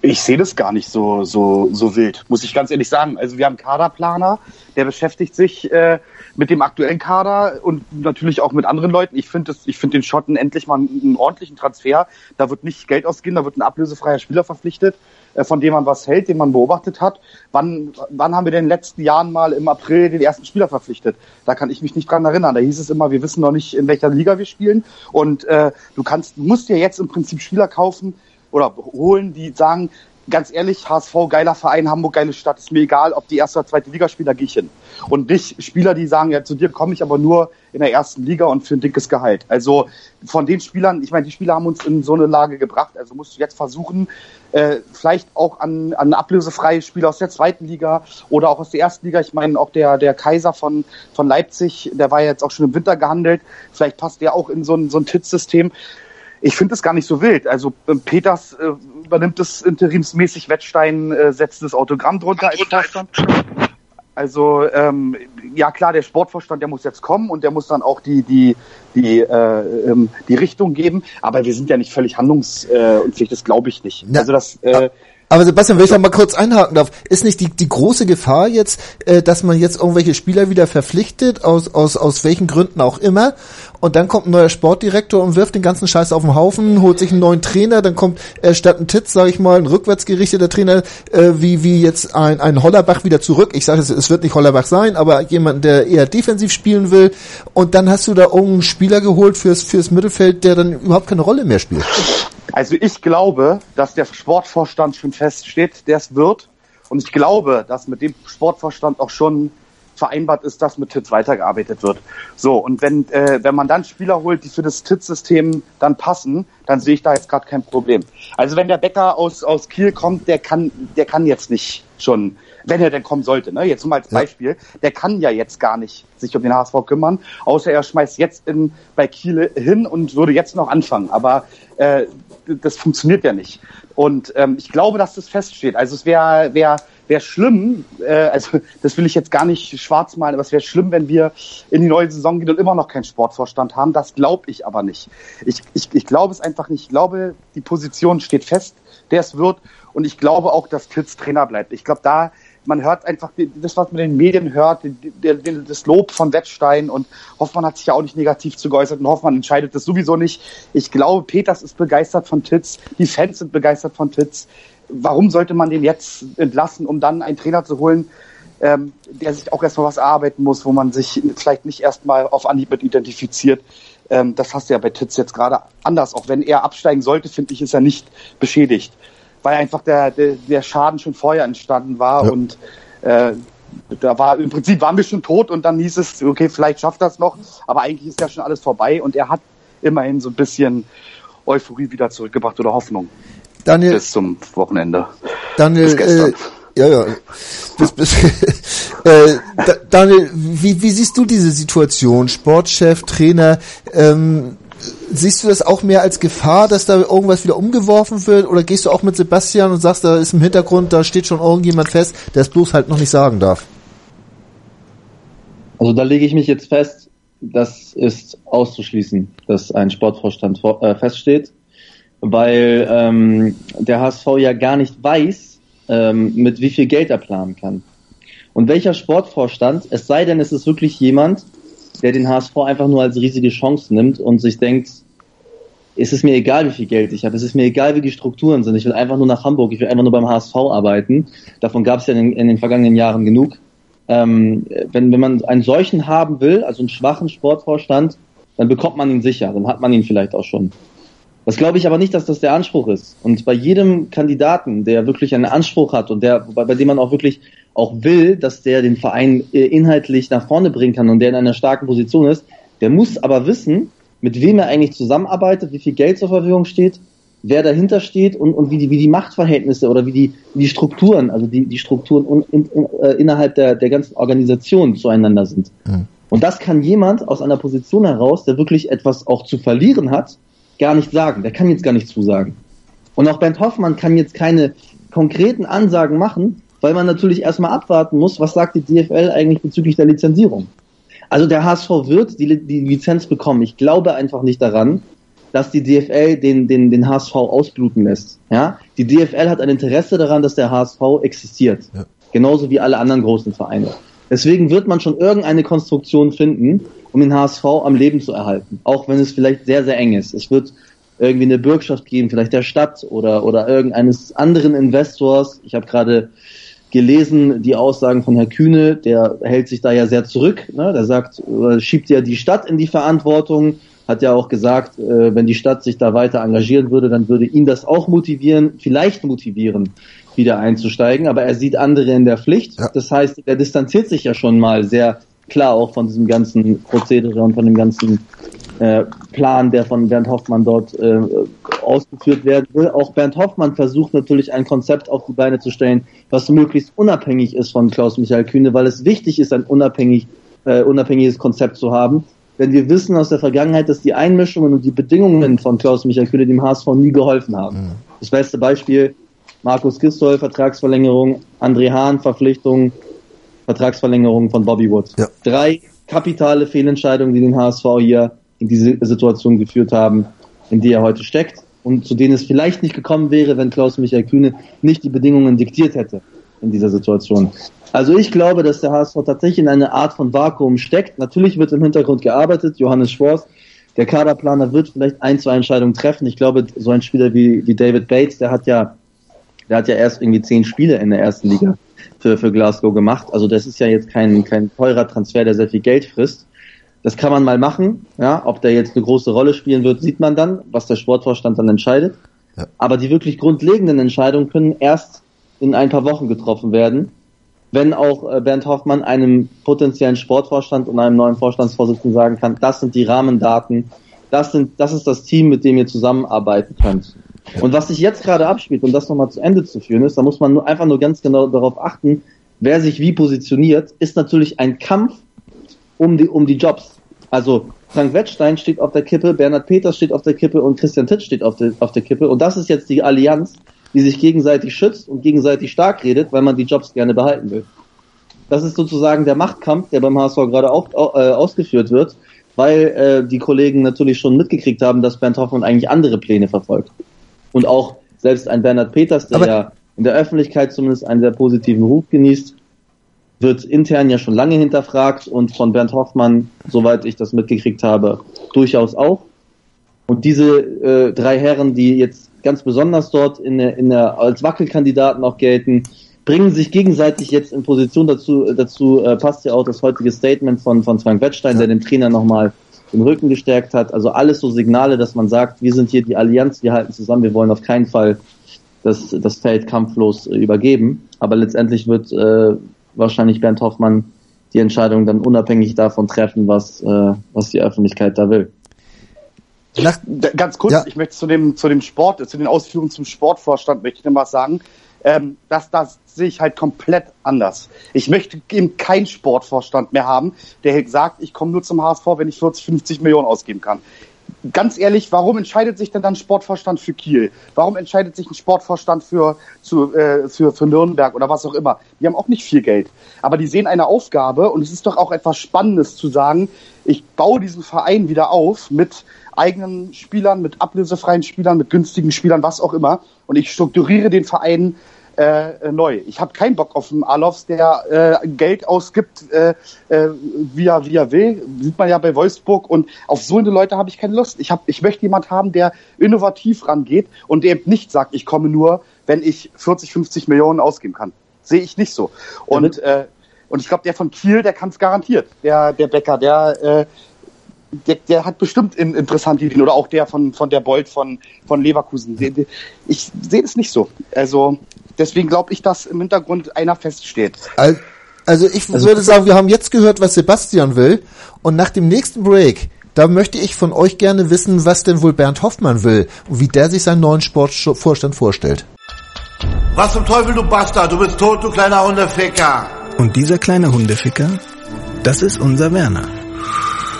Ich, sehe das gar nicht so, so, so wild, muss ich ganz ehrlich sagen. Also wir haben einen Kaderplaner, der beschäftigt sich äh, mit dem aktuellen Kader und natürlich auch mit anderen Leuten. Ich finde ich finde den Schotten endlich mal einen, einen ordentlichen Transfer. Da wird nicht Geld ausgehen, da wird ein ablösefreier Spieler verpflichtet. Äh, von dem man was hält, den man beobachtet hat. Wann, wann haben wir denn in den letzten Jahren mal im April den ersten Spieler verpflichtet? Da kann ich mich nicht dran erinnern. Da hieß es immer, wir wissen noch nicht, in welcher Liga wir spielen. Und äh, du kannst, musst dir jetzt im Prinzip Spieler kaufen oder holen, die sagen, ganz ehrlich, HSV, geiler Verein, Hamburg, geile Stadt, ist mir egal, ob die erste oder zweite Liga spielen, da gehe ich hin. Und nicht Spieler, die sagen, ja, zu dir komme ich aber nur in der ersten Liga und für ein dickes Gehalt. Also von den Spielern, ich meine, die Spieler haben uns in so eine Lage gebracht, also musst du jetzt versuchen, äh, vielleicht auch an, an ablösefreie Spieler aus der zweiten Liga oder auch aus der ersten Liga. Ich meine, auch der, der Kaiser von, von Leipzig, der war ja jetzt auch schon im Winter gehandelt, vielleicht passt der auch in so ein, so ein Titz-System ich finde es gar nicht so wild. Also ähm, Peters äh, übernimmt es interimsmäßig, Wettstein äh, setzt das Autogramm drunter als Vorstand. Also ähm, ja klar, der Sportvorstand, der muss jetzt kommen und der muss dann auch die die die äh, ähm, die Richtung geben. Aber wir sind ja nicht völlig handlungsunfähig, äh, das glaube ich nicht. Na, also das äh, aber Sebastian, wenn ich da mal kurz einhaken darf, ist nicht die, die große Gefahr jetzt, äh, dass man jetzt irgendwelche Spieler wieder verpflichtet, aus, aus, aus welchen Gründen auch immer, und dann kommt ein neuer Sportdirektor und wirft den ganzen Scheiß auf den Haufen, holt sich einen neuen Trainer, dann kommt äh, statt ein Titz, sage ich mal, ein rückwärtsgerichteter Trainer, äh, wie, wie jetzt ein, ein Hollerbach wieder zurück. Ich sage, es, es wird nicht Hollerbach sein, aber jemand, der eher defensiv spielen will. Und dann hast du da irgendeinen Spieler geholt fürs, fürs Mittelfeld, der dann überhaupt keine Rolle mehr spielt. Also ich glaube, dass der Sportvorstand schon feststeht, der es wird. Und ich glaube, dass mit dem Sportvorstand auch schon vereinbart ist, dass mit TITS weitergearbeitet wird. So, und wenn, äh, wenn man dann Spieler holt, die für das TITS-System dann passen, dann sehe ich da jetzt gerade kein Problem. Also wenn der Bäcker aus, aus Kiel kommt, der kann, der kann jetzt nicht schon, wenn er denn kommen sollte, ne? jetzt mal als Beispiel, ja. der kann ja jetzt gar nicht sich um den HSV kümmern, außer er schmeißt jetzt in, bei Kiel hin und würde jetzt noch anfangen. Aber äh, das funktioniert ja nicht. Und ähm, ich glaube, dass das feststeht. Also es wäre wär wäre schlimm, äh, also <laughs> das will ich jetzt gar nicht schwarz malen, aber es wäre schlimm, wenn wir in die neue Saison gehen und immer noch keinen Sportvorstand haben. Das glaube ich aber nicht. Ich, ich, ich glaube es einfach nicht. Ich glaube, die Position steht fest, der es wird. Und ich glaube auch, dass Kitz Trainer bleibt. Ich glaube, da man hört einfach das, was man in den Medien hört, das Lob von Wettstein und Hoffmann hat sich ja auch nicht negativ zu geäußert und Hoffmann entscheidet das sowieso nicht. Ich glaube, Peters ist begeistert von Titz, die Fans sind begeistert von Titz. Warum sollte man den jetzt entlassen, um dann einen Trainer zu holen, ähm, der sich auch erstmal was erarbeiten muss, wo man sich vielleicht nicht erstmal auf Anhieb mit identifiziert. Ähm, das hast du ja bei Titz jetzt gerade anders. Auch wenn er absteigen sollte, finde ich, ist er nicht beschädigt weil einfach der, der, der Schaden schon vorher entstanden war ja. und äh, da war im Prinzip waren wir schon tot und dann hieß es, okay, vielleicht schafft das noch, aber eigentlich ist ja schon alles vorbei und er hat immerhin so ein bisschen Euphorie wieder zurückgebracht oder Hoffnung. Daniel, bis zum Wochenende. Daniel, bis gestern. Äh, ja, ja. Bis, bis, <laughs> äh, Daniel, wie, wie siehst du diese Situation? Sportchef, Trainer, ähm, siehst du das auch mehr als Gefahr, dass da irgendwas wieder umgeworfen wird? Oder gehst du auch mit Sebastian und sagst, da ist im Hintergrund, da steht schon irgendjemand fest, der es bloß halt noch nicht sagen darf? Also da lege ich mich jetzt fest, das ist auszuschließen, dass ein Sportvorstand vor, äh, feststeht, weil ähm, der HSV ja gar nicht weiß, ähm, mit wie viel Geld er planen kann. Und welcher Sportvorstand, es sei denn, es ist wirklich jemand, der den HSV einfach nur als riesige Chance nimmt und sich denkt, es ist mir egal, wie viel Geld ich habe, es ist mir egal, wie die Strukturen sind. Ich will einfach nur nach Hamburg, ich will einfach nur beim HSV arbeiten. Davon gab es ja in, in, den vergangenen Jahren genug. Ähm, wenn, wenn man einen solchen haben will, also einen schwachen Sportvorstand, dann bekommt man ihn sicher, dann hat man ihn vielleicht auch schon. Das glaube ich aber nicht, dass das der Anspruch ist. Und bei jedem Kandidaten, der wirklich einen Anspruch hat und der, bei, bei dem man auch wirklich auch will, dass der den Verein äh, inhaltlich nach vorne bringen kann und der in einer starken Position ist, der muss aber wissen, mit wem er eigentlich zusammenarbeitet, wie viel Geld zur Verfügung steht, wer dahinter steht und, und wie, die, wie die Machtverhältnisse oder wie die, wie die Strukturen, also die, die Strukturen in, in, äh, innerhalb der, der ganzen Organisation zueinander sind. Mhm. Und das kann jemand aus einer Position heraus, der wirklich etwas auch zu verlieren hat, gar nicht sagen. Der kann jetzt gar nicht zusagen. Und auch Bernd Hoffmann kann jetzt keine konkreten Ansagen machen, weil man natürlich erstmal abwarten muss, was sagt die DFL eigentlich bezüglich der Lizenzierung. Also der HSV wird die, die Lizenz bekommen. Ich glaube einfach nicht daran, dass die DFL den, den, den HSV ausbluten lässt. Ja? Die DFL hat ein Interesse daran, dass der HSV existiert. Ja. Genauso wie alle anderen großen Vereine. Deswegen wird man schon irgendeine Konstruktion finden, um den HSV am Leben zu erhalten. Auch wenn es vielleicht sehr, sehr eng ist. Es wird irgendwie eine Bürgschaft geben, vielleicht der Stadt oder, oder irgendeines anderen Investors. Ich habe gerade gelesen, die Aussagen von Herr Kühne, der hält sich da ja sehr zurück. Ne? Der sagt, schiebt ja die Stadt in die Verantwortung, hat ja auch gesagt, äh, wenn die Stadt sich da weiter engagieren würde, dann würde ihn das auch motivieren, vielleicht motivieren, wieder einzusteigen. Aber er sieht andere in der Pflicht. Ja. Das heißt, er distanziert sich ja schon mal sehr klar auch von diesem ganzen Prozedere und von dem ganzen äh, Plan, der von Bernd Hoffmann dort äh, ausgeführt werden will. Auch Bernd Hoffmann versucht natürlich ein Konzept auf die Beine zu stellen, was möglichst unabhängig ist von Klaus-Michael Kühne, weil es wichtig ist, ein unabhängig, äh, unabhängiges Konzept zu haben. Denn wir wissen aus der Vergangenheit, dass die Einmischungen und die Bedingungen von Klaus-Michael Kühne dem HSV nie geholfen haben. Mhm. Das beste Beispiel, Markus Gistol, Vertragsverlängerung, André Hahn, Verpflichtung, Vertragsverlängerung von Bobby Wood. Ja. Drei kapitale Fehlentscheidungen, die den HSV hier in diese Situation geführt haben, in die er heute steckt und zu denen es vielleicht nicht gekommen wäre, wenn Klaus Michael Kühne nicht die Bedingungen diktiert hätte in dieser Situation. Also ich glaube, dass der HSV tatsächlich in eine Art von Vakuum steckt. Natürlich wird im Hintergrund gearbeitet. Johannes Schwarz, der Kaderplaner, wird vielleicht ein, zwei Entscheidungen treffen. Ich glaube, so ein Spieler wie, wie David Bates, der hat ja, der hat ja erst irgendwie zehn Spiele in der ersten Liga für, für Glasgow gemacht. Also das ist ja jetzt kein, kein teurer Transfer, der sehr viel Geld frisst. Das kann man mal machen. Ja, ob der jetzt eine große Rolle spielen wird, sieht man dann, was der Sportvorstand dann entscheidet. Ja. Aber die wirklich grundlegenden Entscheidungen können erst in ein paar Wochen getroffen werden, wenn auch äh, Bernd Hoffmann einem potenziellen Sportvorstand und einem neuen Vorstandsvorsitzenden sagen kann, das sind die Rahmendaten, das sind, das ist das Team, mit dem ihr zusammenarbeiten könnt. Und was sich jetzt gerade abspielt, um das nochmal zu Ende zu führen, ist, da muss man nur, einfach nur ganz genau darauf achten, wer sich wie positioniert, ist natürlich ein Kampf um die, um die Jobs. Also Frank Wettstein steht auf der Kippe, Bernhard Peters steht auf der Kippe und Christian Titt steht auf der, auf der Kippe. Und das ist jetzt die Allianz, die sich gegenseitig schützt und gegenseitig stark redet, weil man die Jobs gerne behalten will. Das ist sozusagen der Machtkampf, der beim HSV gerade auch, äh, ausgeführt wird, weil äh, die Kollegen natürlich schon mitgekriegt haben, dass Bernd Hoffmann eigentlich andere Pläne verfolgt. Und auch selbst ein Bernhard Peters, der Aber ja in der Öffentlichkeit zumindest einen sehr positiven Ruf genießt, wird intern ja schon lange hinterfragt und von Bernd Hoffmann, soweit ich das mitgekriegt habe, durchaus auch. Und diese äh, drei Herren, die jetzt ganz besonders dort in der, in der, als Wackelkandidaten auch gelten, bringen sich gegenseitig jetzt in Position dazu, dazu äh, passt ja auch das heutige Statement von, von Frank Wettstein, ja. der dem Trainer nochmal den Rücken gestärkt hat. Also alles so Signale, dass man sagt, wir sind hier die Allianz, wir halten zusammen, wir wollen auf keinen Fall das, das Feld kampflos äh, übergeben. Aber letztendlich wird äh, wahrscheinlich Bernd Hoffmann die Entscheidung dann unabhängig davon treffen, was, äh, was die Öffentlichkeit da will. Ganz kurz, ja. ich möchte zu dem, zu dem Sport, zu den Ausführungen zum Sportvorstand möchte ich noch was sagen. Ähm, das, das sehe ich halt komplett anders. Ich möchte eben keinen Sportvorstand mehr haben, der sagt, ich komme nur zum HSV, wenn ich 40, 50 Millionen ausgeben kann ganz ehrlich, warum entscheidet sich denn dann Sportvorstand für Kiel? Warum entscheidet sich ein Sportvorstand für, zu, äh, für, für Nürnberg oder was auch immer? Die haben auch nicht viel Geld. Aber die sehen eine Aufgabe und es ist doch auch etwas Spannendes zu sagen, ich baue diesen Verein wieder auf mit eigenen Spielern, mit ablösefreien Spielern, mit günstigen Spielern, was auch immer. Und ich strukturiere den Verein äh, neu. Ich habe keinen Bock auf einen Alofs, der äh, Geld ausgibt, äh, äh, wie, er, wie er will. Sieht man ja bei Wolfsburg. Und auf so eine Leute habe ich keine Lust. Ich, hab, ich möchte jemand haben, der innovativ rangeht und der eben nicht sagt, ich komme nur, wenn ich 40, 50 Millionen ausgeben kann. Sehe ich nicht so. Und, äh, und ich glaube, der von Kiel, der kann es garantiert. Der, der Becker, der, äh, der, der hat bestimmt in, interessante Ideen. Oder auch der von, von der Bolt von, von Leverkusen. Ich sehe es nicht so. Also Deswegen glaube ich, dass im Hintergrund einer feststeht. Also ich also würde sagen, wir haben jetzt gehört, was Sebastian will. Und nach dem nächsten Break, da möchte ich von euch gerne wissen, was denn wohl Bernd Hoffmann will und wie der sich seinen neuen Sportvorstand vorstellt. Was zum Teufel, du Bastard? Du bist tot, du kleiner Hundeficker. Und dieser kleine Hundeficker, das ist unser Werner.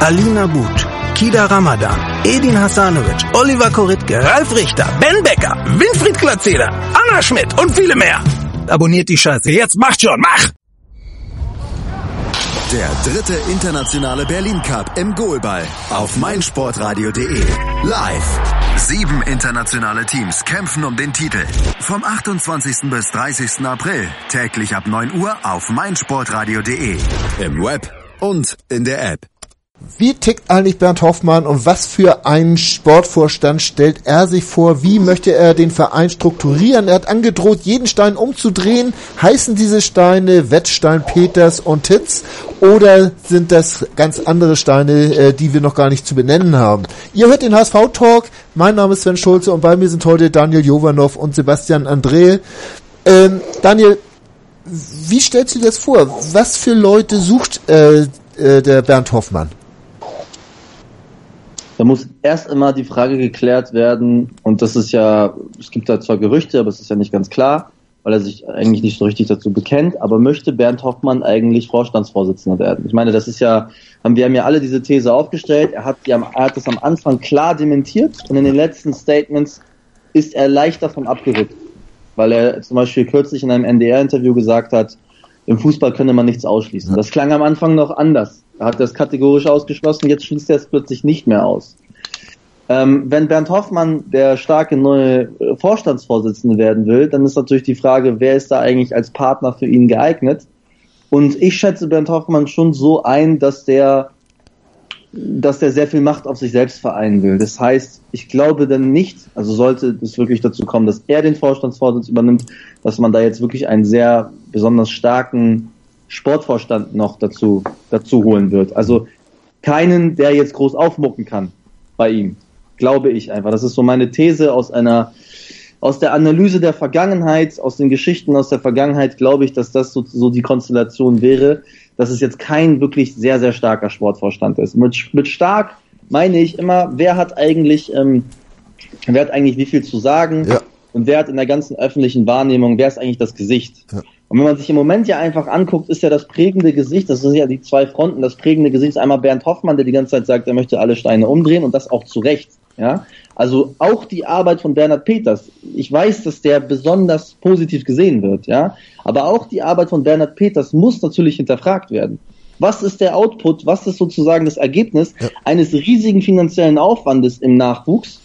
Alina But, Kida Ramadan, Edin Hasanovic, Oliver Koritke, Ralf Richter, Ben Becker, Winfried Glatzeder, Anna Schmidt und viele mehr. Abonniert die Scheiße. Jetzt macht schon, mach! Der dritte internationale Berlin Cup im Goalball auf meinsportradio.de. Live. Sieben internationale Teams kämpfen um den Titel. Vom 28. bis 30. April täglich ab 9 Uhr auf meinsportradio.de. Im Web und in der App. Wie tickt eigentlich Bernd Hoffmann und was für einen Sportvorstand stellt er sich vor? Wie möchte er den Verein strukturieren? Er hat angedroht, jeden Stein umzudrehen. Heißen diese Steine Wettstein, Peters und Titz? Oder sind das ganz andere Steine, äh, die wir noch gar nicht zu benennen haben? Ihr hört den HSV Talk. Mein Name ist Sven Schulze und bei mir sind heute Daniel Jovanov und Sebastian André. Ähm, Daniel, wie stellst du dir das vor? Was für Leute sucht äh, äh, der Bernd Hoffmann? Da muss erst immer die Frage geklärt werden, und das ist ja, es gibt da zwar Gerüchte, aber es ist ja nicht ganz klar, weil er sich eigentlich nicht so richtig dazu bekennt, aber möchte Bernd Hoffmann eigentlich Vorstandsvorsitzender werden? Ich meine, das ist ja, wir haben ja alle diese These aufgestellt, er hat, er hat das am Anfang klar dementiert und in den letzten Statements ist er leicht davon abgerückt, weil er zum Beispiel kürzlich in einem NDR-Interview gesagt hat, im Fußball könne man nichts ausschließen. Das klang am Anfang noch anders. Er hat das kategorisch ausgeschlossen, jetzt schließt er es plötzlich nicht mehr aus. Ähm, wenn Bernd Hoffmann der starke neue äh, Vorstandsvorsitzende werden will, dann ist natürlich die Frage, wer ist da eigentlich als Partner für ihn geeignet? Und ich schätze Bernd Hoffmann schon so ein, dass der, dass der sehr viel Macht auf sich selbst vereinen will. Das heißt, ich glaube dann nicht, also sollte es wirklich dazu kommen, dass er den Vorstandsvorsitz übernimmt, dass man da jetzt wirklich einen sehr besonders starken Sportvorstand noch dazu, dazu holen wird. Also keinen, der jetzt groß aufmucken kann bei ihm. Glaube ich einfach. Das ist so meine These aus einer aus der Analyse der Vergangenheit, aus den Geschichten aus der Vergangenheit, glaube ich, dass das so, so die Konstellation wäre, dass es jetzt kein wirklich sehr, sehr starker Sportvorstand ist. Mit, mit stark meine ich immer, wer hat eigentlich, ähm, wer hat eigentlich wie viel zu sagen ja. und wer hat in der ganzen öffentlichen Wahrnehmung, wer ist eigentlich das Gesicht? Ja. Und wenn man sich im Moment ja einfach anguckt, ist ja das prägende Gesicht, das sind ja die zwei Fronten, das prägende Gesicht ist einmal Bernd Hoffmann, der die ganze Zeit sagt, er möchte alle Steine umdrehen und das auch zu Recht. Ja, also auch die Arbeit von Bernhard Peters. Ich weiß, dass der besonders positiv gesehen wird, ja, aber auch die Arbeit von Bernhard Peters muss natürlich hinterfragt werden. Was ist der Output? Was ist sozusagen das Ergebnis ja. eines riesigen finanziellen Aufwandes im Nachwuchs?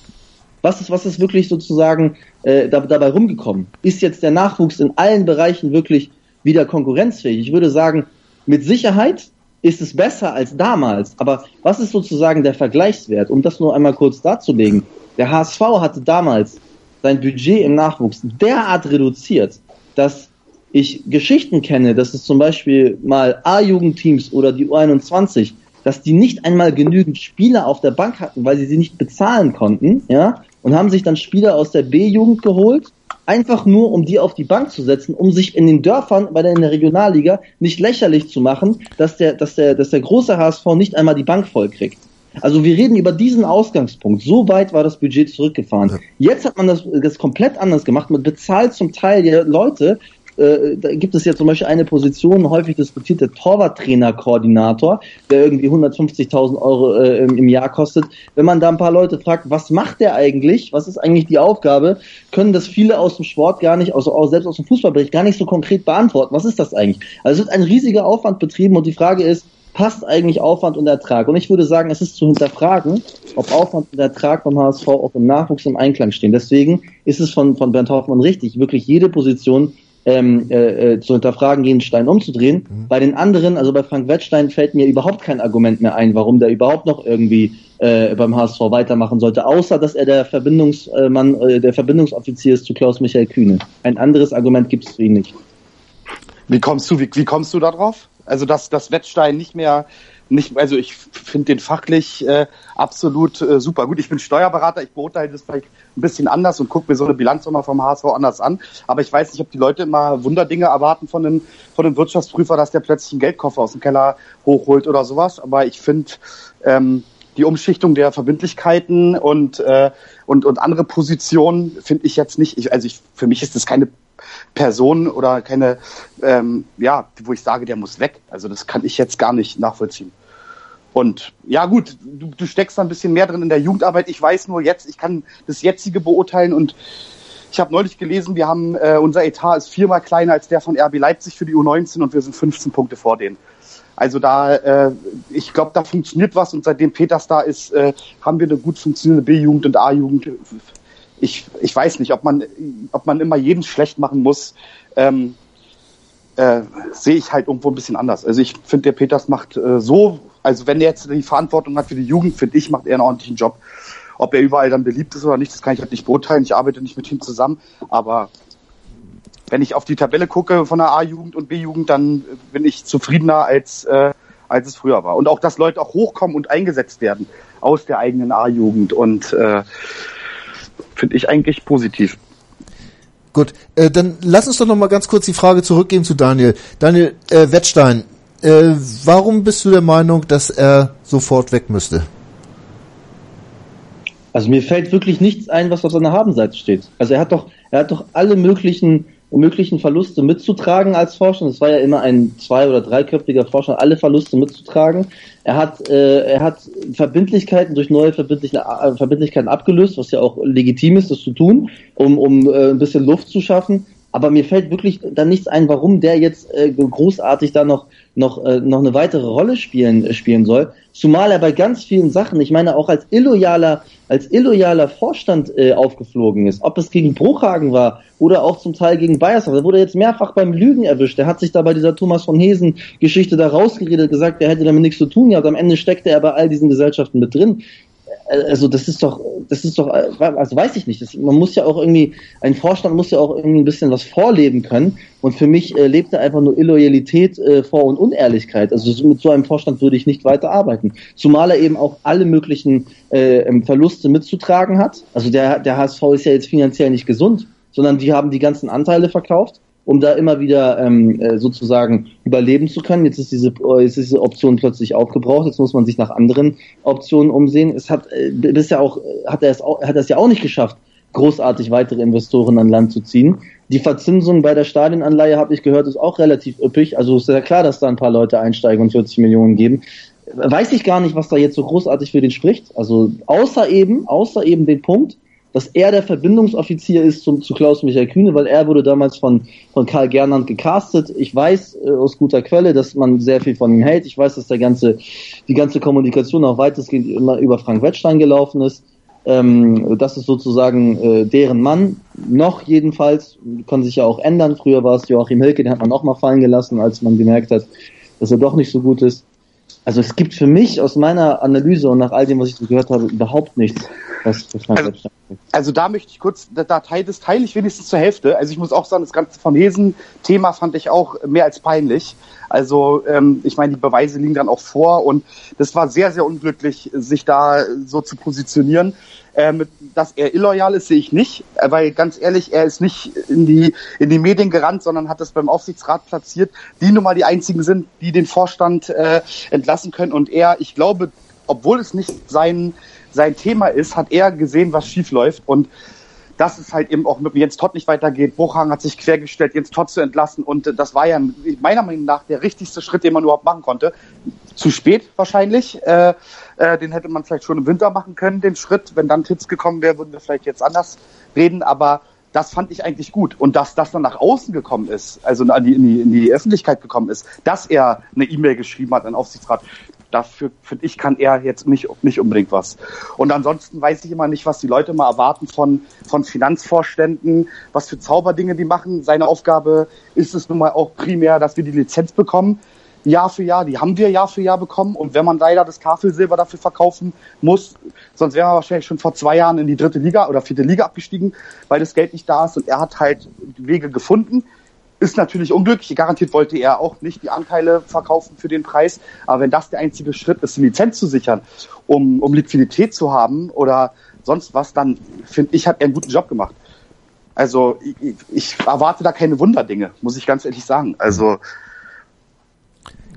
Was ist, was ist wirklich sozusagen äh, da, dabei rumgekommen? Ist jetzt der Nachwuchs in allen Bereichen wirklich wieder konkurrenzfähig? Ich würde sagen, mit Sicherheit ist es besser als damals. Aber was ist sozusagen der Vergleichswert? Um das nur einmal kurz darzulegen. Der HSV hatte damals sein Budget im Nachwuchs derart reduziert, dass ich Geschichten kenne, dass es zum Beispiel mal A-Jugendteams oder die U21, dass die nicht einmal genügend Spieler auf der Bank hatten, weil sie sie nicht bezahlen konnten, ja, und haben sich dann Spieler aus der B-Jugend geholt einfach nur, um die auf die Bank zu setzen, um sich in den Dörfern, bei der in der Regionalliga, nicht lächerlich zu machen, dass der, dass der, dass der große HSV nicht einmal die Bank voll kriegt. Also wir reden über diesen Ausgangspunkt. So weit war das Budget zurückgefahren. Ja. Jetzt hat man das, das komplett anders gemacht. Man bezahlt zum Teil die Leute, äh, da gibt es ja zum Beispiel eine Position, häufig diskutierte Torwarttrainer-Koordinator, der irgendwie 150.000 Euro äh, im Jahr kostet. Wenn man da ein paar Leute fragt, was macht der eigentlich, was ist eigentlich die Aufgabe, können das viele aus dem Sport gar nicht, also auch selbst aus dem Fußballbericht, gar nicht so konkret beantworten. Was ist das eigentlich? Also es wird ein riesiger Aufwand betrieben und die Frage ist, passt eigentlich Aufwand und Ertrag? Und ich würde sagen, es ist zu hinterfragen, ob Aufwand und Ertrag vom HSV auch im Nachwuchs im Einklang stehen. Deswegen ist es von, von Bernd Hoffmann richtig, wirklich jede Position ähm, äh, äh, zu hinterfragen, jeden Stein umzudrehen. Mhm. Bei den anderen, also bei Frank Wettstein, fällt mir überhaupt kein Argument mehr ein, warum der überhaupt noch irgendwie äh, beim HSV weitermachen sollte, außer dass er der Verbindungsmann, äh, der Verbindungsoffizier ist zu Klaus Michael Kühne. Ein anderes Argument gibt es für ihn nicht. Wie kommst du, wie, wie kommst du da drauf? Also dass, dass Wettstein nicht mehr nicht, also ich finde den fachlich äh, absolut äh, super. Gut, ich bin Steuerberater, ich beurteile das vielleicht ein bisschen anders und gucke mir so eine Bilanz immer vom HSV anders an. Aber ich weiß nicht, ob die Leute immer Wunderdinge erwarten von einem, von einem Wirtschaftsprüfer, dass der plötzlich einen Geldkoffer aus dem Keller hochholt oder sowas. Aber ich finde ähm, die Umschichtung der Verbindlichkeiten und, äh, und, und andere Positionen finde ich jetzt nicht, ich, also ich, für mich ist das keine Person oder keine, ähm, ja, wo ich sage, der muss weg. Also das kann ich jetzt gar nicht nachvollziehen. Und ja gut, du, du steckst da ein bisschen mehr drin in der Jugendarbeit. Ich weiß nur jetzt, ich kann das jetzige beurteilen und ich habe neulich gelesen, wir haben äh, unser Etat ist viermal kleiner als der von RB Leipzig für die U19 und wir sind 15 Punkte vor denen. Also da, äh, ich glaube, da funktioniert was und seitdem Peters da ist, äh, haben wir eine gut funktionierende B-Jugend und A-Jugend ich, ich weiß nicht, ob man, ob man immer jeden schlecht machen muss, ähm, äh, sehe ich halt irgendwo ein bisschen anders. Also ich finde, der Peters macht äh, so, also wenn er jetzt die Verantwortung hat für die Jugend, finde ich, macht er einen ordentlichen Job. Ob er überall dann beliebt ist oder nicht, das kann ich halt nicht beurteilen. Ich arbeite nicht mit ihm zusammen, aber wenn ich auf die Tabelle gucke von der A-Jugend und B-Jugend, dann bin ich zufriedener als äh, als es früher war. Und auch, dass Leute auch hochkommen und eingesetzt werden aus der eigenen A-Jugend und äh, finde ich eigentlich positiv. Gut, äh, dann lass uns doch noch mal ganz kurz die Frage zurückgeben zu Daniel. Daniel äh, Wettstein, äh, warum bist du der Meinung, dass er sofort weg müsste? Also mir fällt wirklich nichts ein, was auf seiner Habenseite steht. Also er hat doch, er hat doch alle möglichen möglichen Verluste mitzutragen als Vorstand. Es war ja immer ein zwei- oder dreiköpfiger Vorstand, alle Verluste mitzutragen. Er hat, äh, er hat Verbindlichkeiten durch neue äh, Verbindlichkeiten abgelöst, was ja auch legitim ist, das zu tun, um, um äh, ein bisschen Luft zu schaffen. Aber mir fällt wirklich dann nichts ein, warum der jetzt äh, großartig da noch noch äh, noch eine weitere Rolle spielen spielen soll. Zumal er bei ganz vielen Sachen, ich meine auch als illoyaler als illoyaler Vorstand äh, aufgeflogen ist, ob es gegen Bruchhagen war oder auch zum Teil gegen Bayersdorf. Da wurde jetzt mehrfach beim Lügen erwischt. Der hat sich da bei dieser Thomas von Hesen Geschichte da rausgeredet, gesagt, er hätte damit nichts zu tun gehabt. Am Ende steckte er bei all diesen Gesellschaften mit drin also das ist doch, das ist doch, also weiß ich nicht. Das, man muss ja auch irgendwie, ein Vorstand muss ja auch irgendwie ein bisschen was vorleben können. Und für mich äh, lebt er einfach nur Illoyalität äh, vor und Unehrlichkeit. Also mit so einem Vorstand würde ich nicht weiter arbeiten. Zumal er eben auch alle möglichen äh, ähm, Verluste mitzutragen hat. Also der, der HSV ist ja jetzt finanziell nicht gesund, sondern die haben die ganzen Anteile verkauft um da immer wieder ähm, äh, sozusagen überleben zu können. Jetzt ist diese, äh, jetzt ist diese Option plötzlich aufgebraucht. Jetzt muss man sich nach anderen Optionen umsehen. Es hat äh, bisher auch hat er es auch, hat er es ja auch nicht geschafft, großartig weitere Investoren an Land zu ziehen. Die Verzinsung bei der Stadionanleihe, habe ich gehört, ist auch relativ üppig. Also ist ja klar, dass da ein paar Leute einsteigen und 40 Millionen geben. Weiß ich gar nicht, was da jetzt so großartig für den spricht. Also außer eben, außer eben den Punkt, dass er der Verbindungsoffizier ist zum, zu Klaus-Michael Kühne, weil er wurde damals von, von Karl Gernand gecastet. Ich weiß äh, aus guter Quelle, dass man sehr viel von ihm hält. Ich weiß, dass der ganze, die ganze Kommunikation auch weitestgehend immer über Frank Wettstein gelaufen ist. Ähm, das ist sozusagen äh, deren Mann. Noch jedenfalls, kann sich ja auch ändern. Früher war es Joachim Hilke, den hat man auch mal fallen gelassen, als man gemerkt hat, dass er doch nicht so gut ist. Also es gibt für mich aus meiner Analyse und nach all dem, was ich so gehört habe, überhaupt nichts, was, was also, also da möchte ich kurz, da, da teile, das teile ich wenigstens zur Hälfte. Also ich muss auch sagen, das ganze von Hesen-Thema fand ich auch mehr als peinlich. Also ähm, ich meine, die Beweise liegen dann auch vor und das war sehr, sehr unglücklich, sich da so zu positionieren. Ähm, dass er illoyal ist, sehe ich nicht, weil ganz ehrlich, er ist nicht in die, in die Medien gerannt, sondern hat es beim Aufsichtsrat platziert, die nun mal die einzigen sind, die den Vorstand äh, entlassen können. Und er, ich glaube, obwohl es nicht sein, sein Thema ist, hat er gesehen, was schief läuft und dass es halt eben auch mit Jens Todd nicht weitergeht. Buchhang hat sich quergestellt, Jens Todd zu entlassen und das war ja meiner Meinung nach der richtigste Schritt, den man überhaupt machen konnte. Zu spät wahrscheinlich. Äh, äh, den hätte man vielleicht schon im Winter machen können, den Schritt. Wenn dann Tipps gekommen wäre, würden wir vielleicht jetzt anders reden. Aber das fand ich eigentlich gut. Und dass das dann nach außen gekommen ist, also in die, in die, in die Öffentlichkeit gekommen ist, dass er eine E-Mail geschrieben hat an Aufsichtsrat, dafür, finde ich, kann er jetzt nicht, nicht unbedingt was. Und ansonsten weiß ich immer nicht, was die Leute mal erwarten von, von Finanzvorständen, was für Zauberdinge die machen. Seine Aufgabe ist es nun mal auch primär, dass wir die Lizenz bekommen. Jahr für Jahr, die haben wir Jahr für Jahr bekommen. Und wenn man leider das Kafelsilber dafür verkaufen muss, sonst wären wir wahrscheinlich schon vor zwei Jahren in die dritte Liga oder vierte Liga abgestiegen, weil das Geld nicht da ist. Und er hat halt Wege gefunden. Ist natürlich unglücklich. Garantiert wollte er auch nicht die Anteile verkaufen für den Preis. Aber wenn das der einzige Schritt ist, eine Lizenz zu sichern, um, um Liquidität zu haben oder sonst was, dann finde ich, hat er einen guten Job gemacht. Also ich, ich erwarte da keine Wunderdinge, muss ich ganz ehrlich sagen. Also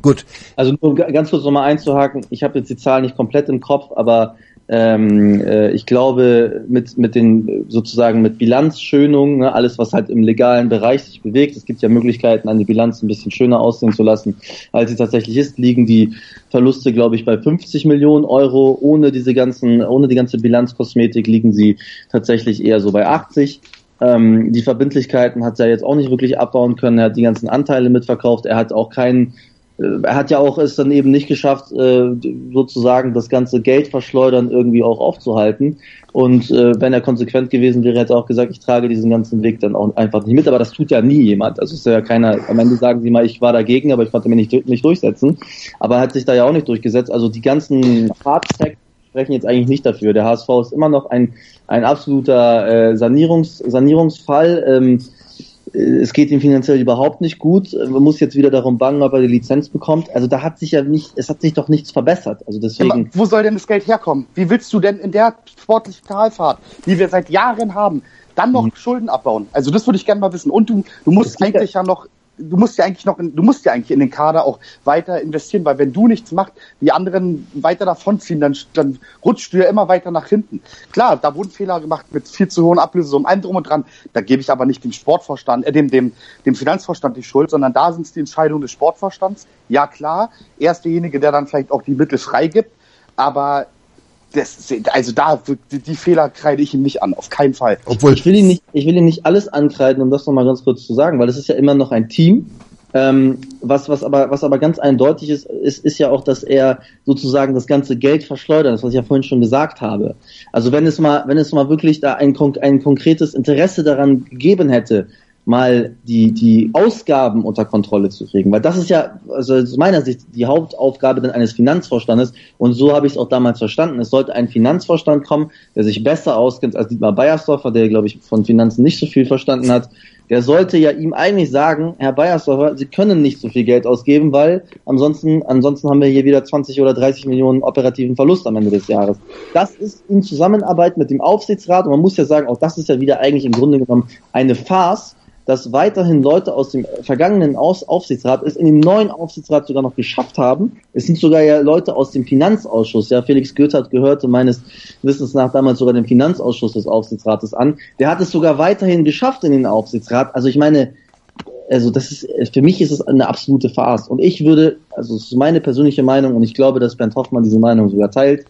Gut. Also nur ganz kurz nochmal einzuhaken, ich habe jetzt die Zahl nicht komplett im Kopf, aber ähm, äh, ich glaube, mit, mit den sozusagen mit Bilanzschönung, ne, alles was halt im legalen Bereich sich bewegt, es gibt ja Möglichkeiten, eine Bilanz ein bisschen schöner aussehen zu lassen, als sie tatsächlich ist, liegen die Verluste, glaube ich, bei 50 Millionen Euro. Ohne diese ganzen, ohne die ganze Bilanzkosmetik liegen sie tatsächlich eher so bei 80. Ähm, die Verbindlichkeiten hat er jetzt auch nicht wirklich abbauen können. Er hat die ganzen Anteile mitverkauft. Er hat auch keinen er hat ja auch es dann eben nicht geschafft, äh, sozusagen das ganze Geld verschleudern irgendwie auch aufzuhalten. Und äh, wenn er konsequent gewesen wäre, hätte er auch gesagt, ich trage diesen ganzen Weg dann auch einfach nicht mit. Aber das tut ja nie jemand. Also ist ja keiner, am Ende sagen sie mal, ich war dagegen, aber ich konnte mir nicht, nicht durchsetzen. Aber er hat sich da ja auch nicht durchgesetzt. Also die ganzen Hard Facts sprechen jetzt eigentlich nicht dafür. Der HSV ist immer noch ein, ein absoluter äh, Sanierungs, Sanierungsfall. Ähm, äh, es geht ihm finanziell überhaupt nicht gut. Man muss jetzt wieder darum bangen, ob er die Lizenz bekommt. Also da hat sich ja nicht, es hat sich doch nichts verbessert. Also deswegen. Aber wo soll denn das Geld herkommen? Wie willst du denn in der sportlichen Talfahrt, die wir seit Jahren haben, dann noch mhm. Schulden abbauen? Also das würde ich gerne mal wissen. Und du, du musst eigentlich ja noch du musst ja eigentlich noch, in, du musst ja eigentlich in den Kader auch weiter investieren, weil wenn du nichts machst, die anderen weiter davonziehen, dann, dann rutscht du ja immer weiter nach hinten. Klar, da wurden Fehler gemacht mit viel zu hohen Ablösesummen, allem drum und dran. Da gebe ich aber nicht dem Sportvorstand, äh, dem, dem, dem Finanzvorstand die Schuld, sondern da sind es die Entscheidungen des Sportvorstands. Ja klar, er ist derjenige, der dann vielleicht auch die Mittel freigibt, aber das, also da, die, die Fehler kreide ich ihm nicht an, auf keinen Fall. Obwohl ich will ihn nicht, ich will ihn nicht alles ankreiden, um das nochmal ganz kurz zu sagen, weil es ist ja immer noch ein Team. Ähm, was, was aber, was aber ganz eindeutig ist, ist, ist ja auch, dass er sozusagen das ganze Geld verschleudert, das was ich ja vorhin schon gesagt habe. Also wenn es mal, wenn es mal wirklich da ein, ein konkretes Interesse daran gegeben hätte, mal die, die Ausgaben unter Kontrolle zu kriegen. Weil das ist ja, also aus meiner Sicht, die Hauptaufgabe dann eines Finanzvorstandes. Und so habe ich es auch damals verstanden. Es sollte ein Finanzvorstand kommen, der sich besser auskennt als Dietmar Beiersdorfer, der, glaube ich, von Finanzen nicht so viel verstanden hat der sollte ja ihm eigentlich sagen, Herr Beiersdorfer, Sie können nicht so viel Geld ausgeben, weil ansonsten, ansonsten haben wir hier wieder 20 oder 30 Millionen operativen Verlust am Ende des Jahres. Das ist in Zusammenarbeit mit dem Aufsichtsrat und man muss ja sagen, auch das ist ja wieder eigentlich im Grunde genommen eine Farce, dass weiterhin Leute aus dem vergangenen Aufsichtsrat es in dem neuen Aufsichtsrat sogar noch geschafft haben. Es sind sogar ja Leute aus dem Finanzausschuss. Ja, Felix Goethert gehörte meines Wissens nach damals sogar dem Finanzausschuss des Aufsichtsrates an. Der hat es sogar weiterhin geschafft in den Aufsichtsrat. Also ich meine, also das ist, für mich ist es eine absolute Farce. Und ich würde, also es ist meine persönliche Meinung und ich glaube, dass Bernd Hoffmann diese Meinung sogar teilt,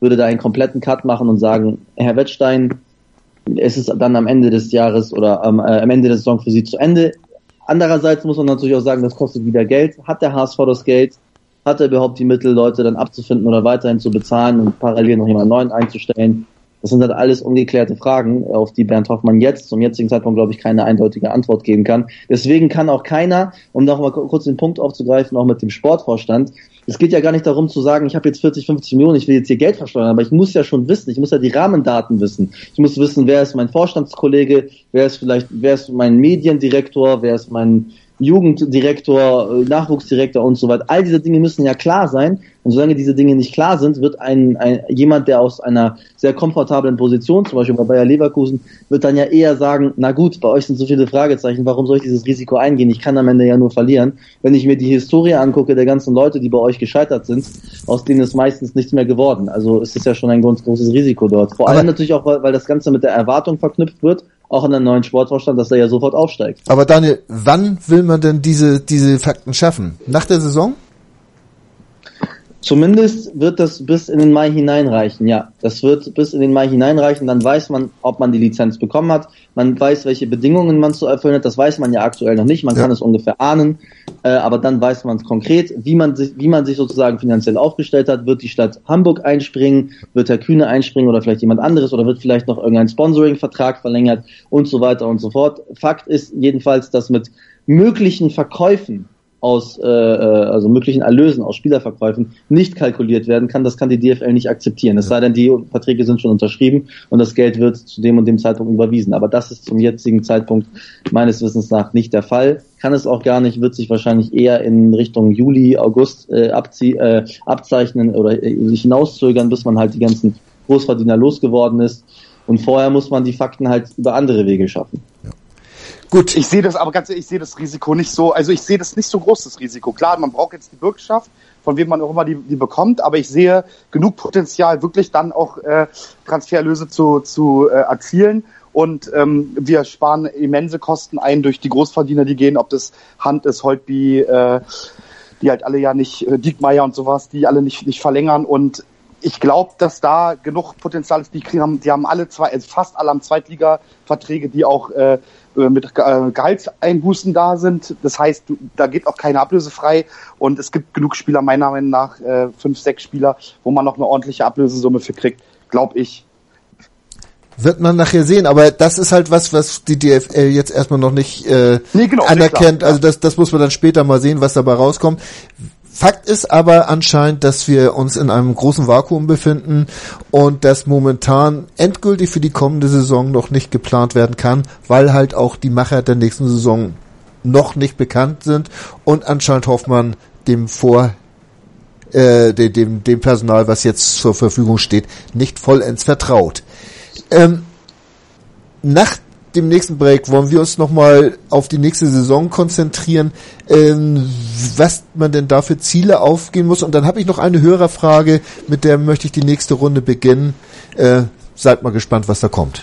würde da einen kompletten Cut machen und sagen, Herr Wettstein, es ist dann am Ende des Jahres oder am, äh, am Ende der Saison für sie zu Ende. Andererseits muss man natürlich auch sagen, das kostet wieder Geld. Hat der HSV das Geld? Hat er überhaupt die Mittel, Leute dann abzufinden oder weiterhin zu bezahlen und parallel noch jemand neuen einzustellen? Das sind halt alles ungeklärte Fragen, auf die Bernd Hoffmann jetzt zum jetzigen Zeitpunkt, glaube ich, keine eindeutige Antwort geben kann. Deswegen kann auch keiner, um noch mal kurz den Punkt aufzugreifen, auch mit dem Sportvorstand, es geht ja gar nicht darum zu sagen, ich habe jetzt 40, 50 Millionen, ich will jetzt hier Geld versteuern, aber ich muss ja schon wissen, ich muss ja die Rahmendaten wissen. Ich muss wissen, wer ist mein Vorstandskollege, wer ist vielleicht, wer ist mein Mediendirektor, wer ist mein Jugenddirektor, äh, Nachwuchsdirektor und so weiter. All diese Dinge müssen ja klar sein. Und solange diese Dinge nicht klar sind, wird ein, ein jemand, der aus einer sehr komfortablen Position, zum Beispiel bei Bayer Leverkusen, wird dann ja eher sagen, na gut, bei euch sind so viele Fragezeichen, warum soll ich dieses Risiko eingehen? Ich kann am Ende ja nur verlieren. Wenn ich mir die Historie angucke der ganzen Leute, die bei euch gescheitert sind, aus denen ist meistens nichts mehr geworden. Also ist es ja schon ein ganz großes Risiko dort. Vor allem natürlich auch, weil, weil das Ganze mit der Erwartung verknüpft wird auch in der neuen Sportvorstand, dass er ja sofort aufsteigt. Aber Daniel, wann will man denn diese, diese Fakten schaffen? Nach der Saison? Zumindest wird das bis in den Mai hineinreichen, ja. Das wird bis in den Mai hineinreichen, dann weiß man, ob man die Lizenz bekommen hat. Man weiß, welche Bedingungen man zu erfüllen hat. Das weiß man ja aktuell noch nicht. Man ja. kann es ungefähr ahnen, äh, aber dann weiß man es konkret, wie man sich, wie man sich sozusagen finanziell aufgestellt hat. Wird die Stadt Hamburg einspringen? Wird Herr Kühne einspringen oder vielleicht jemand anderes? Oder wird vielleicht noch irgendein Sponsoring-Vertrag verlängert und so weiter und so fort? Fakt ist jedenfalls, dass mit möglichen Verkäufen aus äh, äh, also möglichen Erlösen aus Spielerverkäufen nicht kalkuliert werden kann, das kann die DFL nicht akzeptieren. Es sei denn, die Verträge sind schon unterschrieben und das Geld wird zu dem und dem Zeitpunkt überwiesen. Aber das ist zum jetzigen Zeitpunkt meines Wissens nach nicht der Fall. Kann es auch gar nicht, wird sich wahrscheinlich eher in Richtung Juli, August äh, abzie äh, abzeichnen oder äh, sich hinauszögern, bis man halt die ganzen Großverdiener losgeworden ist. Und vorher muss man die Fakten halt über andere Wege schaffen. Ja. Gut. Ich sehe das aber ganz ehrlich, ich sehe das Risiko nicht so, also ich sehe das nicht so groß, das Risiko. Klar, man braucht jetzt die Bürgschaft, von wem man auch immer die, die bekommt, aber ich sehe genug Potenzial, wirklich dann auch äh, Transferlöse zu, zu äh, erzielen. Und ähm, wir sparen immense Kosten ein durch die Großverdiener, die gehen, ob das Hand ist, Holtby, äh, die halt alle ja nicht, äh, Diekmeier und sowas, die alle nicht, nicht verlängern. Und ich glaube, dass da genug Potenzial ist. Die, kriegen, die haben alle zwei, also fast alle am Zweitliga-Verträge, die auch äh, äh, mit äh, Gehaltseinbußen da sind. Das heißt, da geht auch keine Ablöse frei und es gibt genug Spieler, meiner Meinung nach, äh, fünf, sechs Spieler, wo man noch eine ordentliche Ablösesumme für kriegt, glaube ich. Wird man nachher sehen, aber das ist halt was, was die DFL jetzt erstmal noch nicht äh, nee, genau, anerkennt. Nee, also das, das muss man dann später mal sehen, was dabei rauskommt. Fakt ist aber anscheinend, dass wir uns in einem großen Vakuum befinden und dass momentan endgültig für die kommende Saison noch nicht geplant werden kann, weil halt auch die Macher der nächsten Saison noch nicht bekannt sind und anscheinend Hoffmann dem vor äh, dem, dem Personal, was jetzt zur Verfügung steht, nicht vollends vertraut. Ähm, nach dem nächsten Break wollen wir uns nochmal auf die nächste Saison konzentrieren, ähm, was man denn da für Ziele aufgehen muss. Und dann habe ich noch eine Hörerfrage, mit der möchte ich die nächste Runde beginnen. Äh, seid mal gespannt, was da kommt.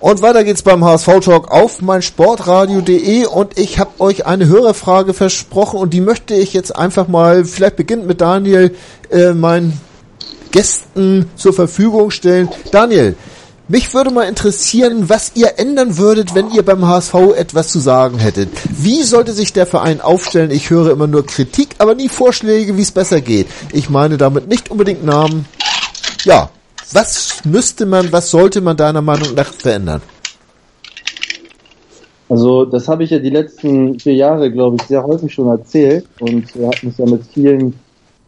Und weiter geht's beim HSV Talk auf mein Sportradio.de und ich habe euch eine Hörerfrage versprochen und die möchte ich jetzt einfach mal, vielleicht beginnt mit Daniel, äh, meinen Gästen zur Verfügung stellen. Daniel, mich würde mal interessieren, was ihr ändern würdet, wenn ihr beim HSV etwas zu sagen hättet. Wie sollte sich der Verein aufstellen? Ich höre immer nur Kritik, aber nie Vorschläge, wie es besser geht. Ich meine damit nicht unbedingt Namen. Ja, was müsste man, was sollte man deiner Meinung nach verändern? Also das habe ich ja die letzten vier Jahre, glaube ich, sehr häufig schon erzählt und wir hatten es ja mit vielen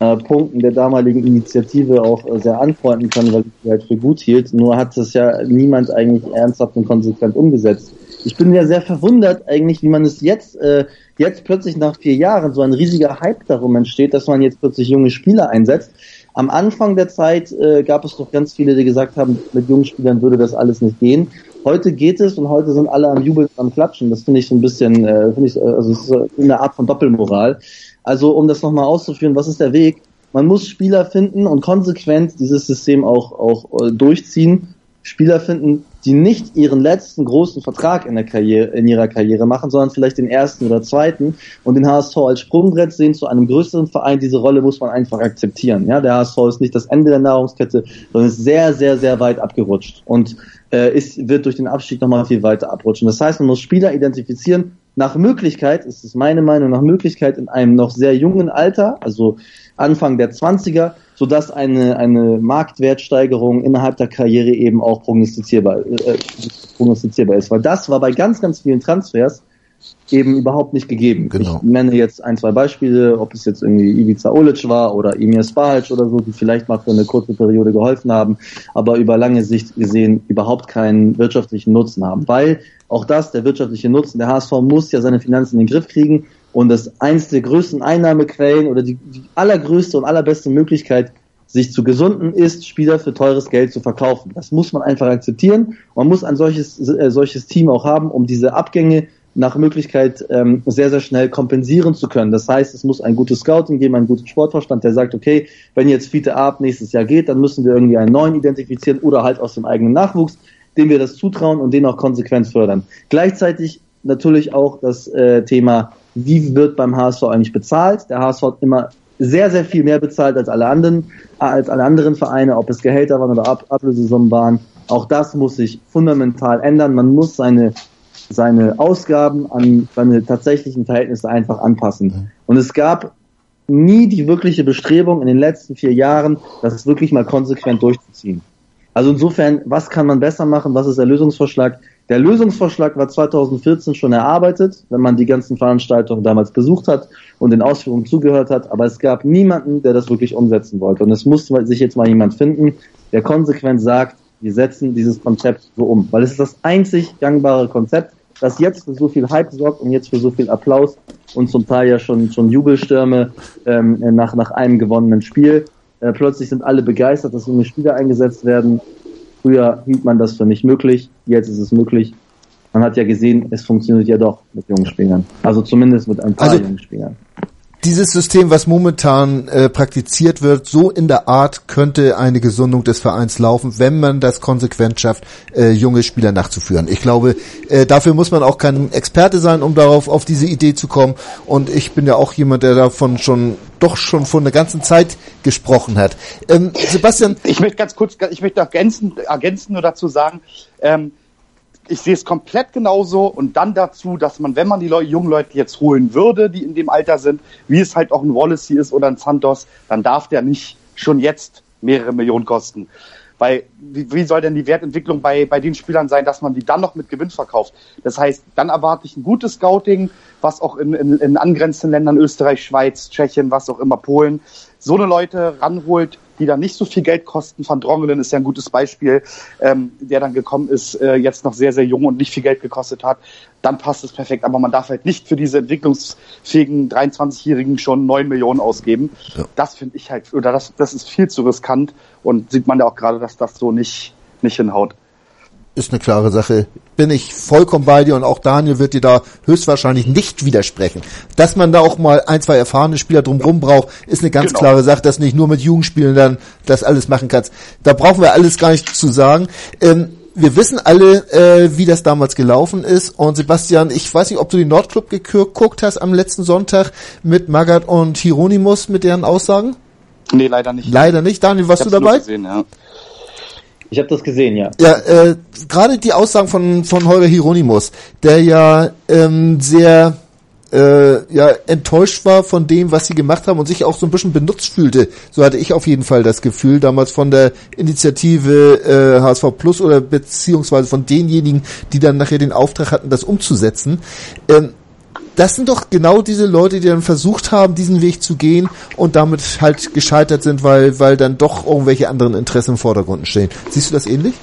äh, Punkten der damaligen Initiative auch äh, sehr anfreunden können, weil ich sie halt für gut hielt. Nur hat es ja niemand eigentlich ernsthaft und konsequent umgesetzt. Ich bin ja sehr verwundert eigentlich, wie man es jetzt, äh, jetzt plötzlich nach vier Jahren so ein riesiger Hype darum entsteht, dass man jetzt plötzlich junge Spieler einsetzt. Am Anfang der Zeit äh, gab es doch ganz viele, die gesagt haben, mit jungen Spielern würde das alles nicht gehen. Heute geht es und heute sind alle am Jubeln, am Klatschen. Das finde ich so ein bisschen, äh, finde ich, also es ist eine Art von Doppelmoral. Also um das nochmal auszuführen, was ist der Weg? Man muss Spieler finden und konsequent dieses System auch, auch äh, durchziehen. Spieler finden, die nicht ihren letzten großen Vertrag in der Karriere, in ihrer Karriere machen, sondern vielleicht den ersten oder zweiten und den HSV als Sprungbrett sehen zu einem größeren Verein. Diese Rolle muss man einfach akzeptieren. Ja, der HSV ist nicht das Ende der Nahrungskette, sondern ist sehr, sehr, sehr weit abgerutscht und äh, ist, wird durch den Abstieg nochmal viel weiter abrutschen. Das heißt, man muss Spieler identifizieren. Nach Möglichkeit, ist es meine Meinung, nach Möglichkeit in einem noch sehr jungen Alter, also Anfang der 20er, sodass eine, eine Marktwertsteigerung innerhalb der Karriere eben auch prognostizierbar, äh, prognostizierbar ist. Weil das war bei ganz, ganz vielen Transfers eben überhaupt nicht gegeben. Genau. Ich nenne jetzt ein, zwei Beispiele, ob es jetzt irgendwie Ivica Olic war oder Emir Spahic oder so, die vielleicht mal für eine kurze Periode geholfen haben, aber über lange Sicht gesehen überhaupt keinen wirtschaftlichen Nutzen haben. Weil auch das, der wirtschaftliche Nutzen, der HSV muss ja seine Finanzen in den Griff kriegen und das eins der größten Einnahmequellen oder die, die allergrößte und allerbeste Möglichkeit, sich zu gesunden ist, Spieler für teures Geld zu verkaufen. Das muss man einfach akzeptieren. Man muss ein solches, äh, solches Team auch haben, um diese Abgänge nach Möglichkeit ähm, sehr, sehr schnell kompensieren zu können. Das heißt, es muss ein gutes Scouting geben, einen guten Sportverstand, der sagt, okay, wenn jetzt Fiete Ab nächstes Jahr geht, dann müssen wir irgendwie einen neuen identifizieren oder halt aus dem eigenen Nachwuchs, dem wir das zutrauen und den auch konsequent fördern. Gleichzeitig natürlich auch das äh, Thema wie wird beim HSV eigentlich bezahlt. Der HSV hat immer sehr, sehr viel mehr bezahlt als alle anderen, als alle anderen Vereine, ob es Gehälter waren oder Ab Ablösesummen waren. Auch das muss sich fundamental ändern. Man muss seine, seine Ausgaben an seine tatsächlichen Verhältnisse einfach anpassen. Und es gab nie die wirkliche Bestrebung in den letzten vier Jahren, das wirklich mal konsequent durchzuziehen. Also insofern, was kann man besser machen? Was ist der Lösungsvorschlag? Der Lösungsvorschlag war 2014 schon erarbeitet, wenn man die ganzen Veranstaltungen damals besucht hat und den Ausführungen zugehört hat, aber es gab niemanden, der das wirklich umsetzen wollte. Und es muss sich jetzt mal jemand finden, der konsequent sagt, wir setzen dieses Konzept so um. Weil es ist das einzig gangbare Konzept, das jetzt für so viel Hype sorgt und jetzt für so viel Applaus und zum Teil ja schon, schon Jubelstürme ähm, nach, nach einem gewonnenen Spiel. Äh, plötzlich sind alle begeistert, dass junge Spieler eingesetzt werden. Früher hielt man das für nicht möglich, jetzt ist es möglich. Man hat ja gesehen, es funktioniert ja doch mit jungen Spielern. Also zumindest mit ein paar also, jungen Spielern dieses System, was momentan äh, praktiziert wird, so in der Art könnte eine Gesundung des Vereins laufen, wenn man das konsequent schafft, äh, junge Spieler nachzuführen. Ich glaube, äh, dafür muss man auch kein Experte sein, um darauf auf diese Idee zu kommen. Und ich bin ja auch jemand, der davon schon doch schon vor einer ganzen Zeit gesprochen hat. Ähm, Sebastian, ich möchte ganz kurz, ich möchte ergänzen, ergänzen nur dazu sagen. Ähm, ich sehe es komplett genauso und dann dazu, dass man, wenn man die Leute, jungen Leute jetzt holen würde, die in dem Alter sind, wie es halt auch ein Wallace ist oder ein Santos, dann darf der nicht schon jetzt mehrere Millionen kosten. Weil wie, wie soll denn die Wertentwicklung bei, bei den Spielern sein, dass man die dann noch mit Gewinn verkauft? Das heißt, dann erwarte ich ein gutes Scouting, was auch in, in, in angrenzenden Ländern, Österreich, Schweiz, Tschechien, was auch immer, Polen, so eine Leute ranholt, die dann nicht so viel Geld kosten. Van Drongelen ist ja ein gutes Beispiel, ähm, der dann gekommen ist, äh, jetzt noch sehr, sehr jung und nicht viel Geld gekostet hat. Dann passt es perfekt. Aber man darf halt nicht für diese entwicklungsfähigen 23-Jährigen schon 9 Millionen ausgeben. Ja. Das finde ich halt, oder das, das ist viel zu riskant und sieht man ja auch gerade, dass das so nicht, nicht hinhaut ist eine klare Sache. Bin ich vollkommen bei dir und auch Daniel wird dir da höchstwahrscheinlich nicht widersprechen. Dass man da auch mal ein, zwei erfahrene Spieler drumherum braucht, ist eine ganz genau. klare Sache, dass nicht nur mit Jugendspielen dann das alles machen kannst. Da brauchen wir alles gar nicht zu sagen. Ähm, wir wissen alle, äh, wie das damals gelaufen ist. Und Sebastian, ich weiß nicht, ob du den Nordclub geguckt hast am letzten Sonntag mit Magat und Hieronymus mit deren Aussagen? Nee, leider nicht. Leider nicht. Daniel, warst du dabei? Gesehen, ja. Ich habe das gesehen, ja. Ja, äh, gerade die Aussagen von, von Holger Hieronymus, der ja ähm, sehr äh, ja, enttäuscht war von dem, was sie gemacht haben und sich auch so ein bisschen benutzt fühlte. So hatte ich auf jeden Fall das Gefühl, damals von der Initiative äh, HSV Plus oder beziehungsweise von denjenigen, die dann nachher den Auftrag hatten, das umzusetzen. Ähm, das sind doch genau diese Leute, die dann versucht haben, diesen Weg zu gehen und damit halt gescheitert sind, weil, weil dann doch irgendwelche anderen Interessen im Vordergrund stehen. Siehst du das ähnlich?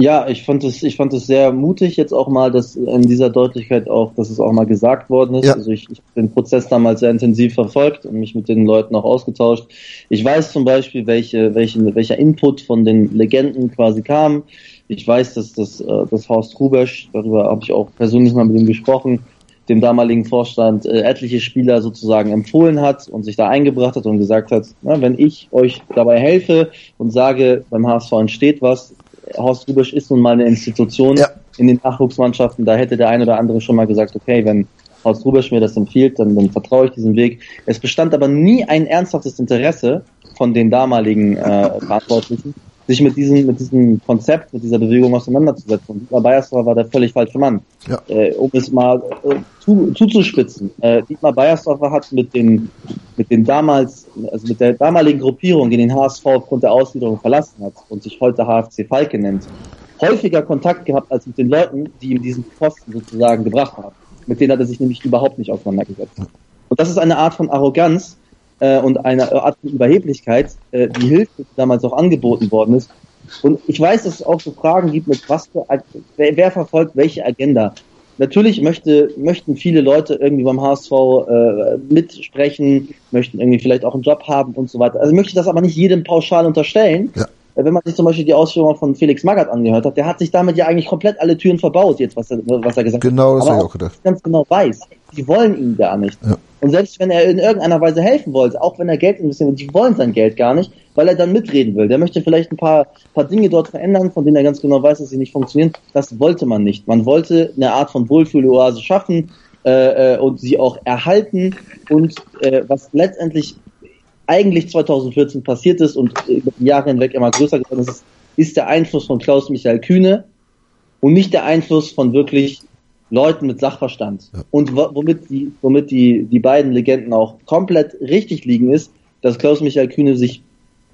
Ja, ich fand es, ich fand es sehr mutig jetzt auch mal, dass in dieser Deutlichkeit auch, dass es auch mal gesagt worden ist. Ja. Also ich, ich habe den Prozess damals sehr intensiv verfolgt und mich mit den Leuten auch ausgetauscht. Ich weiß zum Beispiel, welche, welche, welcher Input von den Legenden quasi kam. Ich weiß, dass das, äh, das Horst Rubesch, darüber habe ich auch persönlich mal mit ihm gesprochen, dem damaligen Vorstand äh, etliche Spieler sozusagen empfohlen hat und sich da eingebracht hat und gesagt hat, na, wenn ich euch dabei helfe und sage, beim HSV entsteht was, Horst Rubesch ist nun mal eine Institution ja. in den Nachwuchsmannschaften, da hätte der ein oder andere schon mal gesagt, okay, wenn Horst Rubesch mir das empfiehlt, dann, dann vertraue ich diesem Weg. Es bestand aber nie ein ernsthaftes Interesse von den damaligen äh, Verantwortlichen, sich mit diesem, mit diesem Konzept, mit dieser Bewegung auseinanderzusetzen. Und Dietmar Beiersdorfer war der völlig falsche Mann. Ja. Äh, um es mal äh, zu, zuzuspitzen. Äh, Dietmar Beiersdorfer hat mit den, mit den damals, also mit der damaligen Gruppierung, die den HSV aufgrund der Ausgliederung verlassen hat und sich heute HFC Falke nennt, häufiger Kontakt gehabt als mit den Leuten, die ihm diesen Posten sozusagen gebracht haben. Mit denen hat er sich nämlich überhaupt nicht auseinandergesetzt. Und das ist eine Art von Arroganz, äh, und eine Art von Überheblichkeit, äh, die Hilfe, die damals auch angeboten worden ist. Und ich weiß, dass es auch so Fragen gibt, mit was für, wer, wer verfolgt welche Agenda. Natürlich möchte, möchten viele Leute irgendwie beim HSV äh, mitsprechen, möchten irgendwie vielleicht auch einen Job haben und so weiter. Also möchte ich das aber nicht jedem pauschal unterstellen. Ja. Äh, wenn man sich zum Beispiel die Ausführungen von Felix Magath angehört hat, der hat sich damit ja eigentlich komplett alle Türen verbaut, jetzt was er, was er gesagt genau, hat. Genau, das habe ich auch gedacht. Ganz genau weiß, die wollen ihn gar nicht. Ja. Und selbst wenn er in irgendeiner Weise helfen wollte, auch wenn er Geld investiert, die wollen sein Geld gar nicht, weil er dann mitreden will. Der möchte vielleicht ein paar, paar Dinge dort verändern, von denen er ganz genau weiß, dass sie nicht funktionieren. Das wollte man nicht. Man wollte eine Art von Wohlfühloase schaffen äh, äh und sie auch erhalten. Und äh, was letztendlich eigentlich 2014 passiert ist und über die Jahre hinweg immer größer geworden ist, ist der Einfluss von Klaus-Michael Kühne und nicht der Einfluss von wirklich Leuten mit Sachverstand. Ja. Und womit die, womit die, die beiden Legenden auch komplett richtig liegen ist, dass Klaus-Michael Kühne sich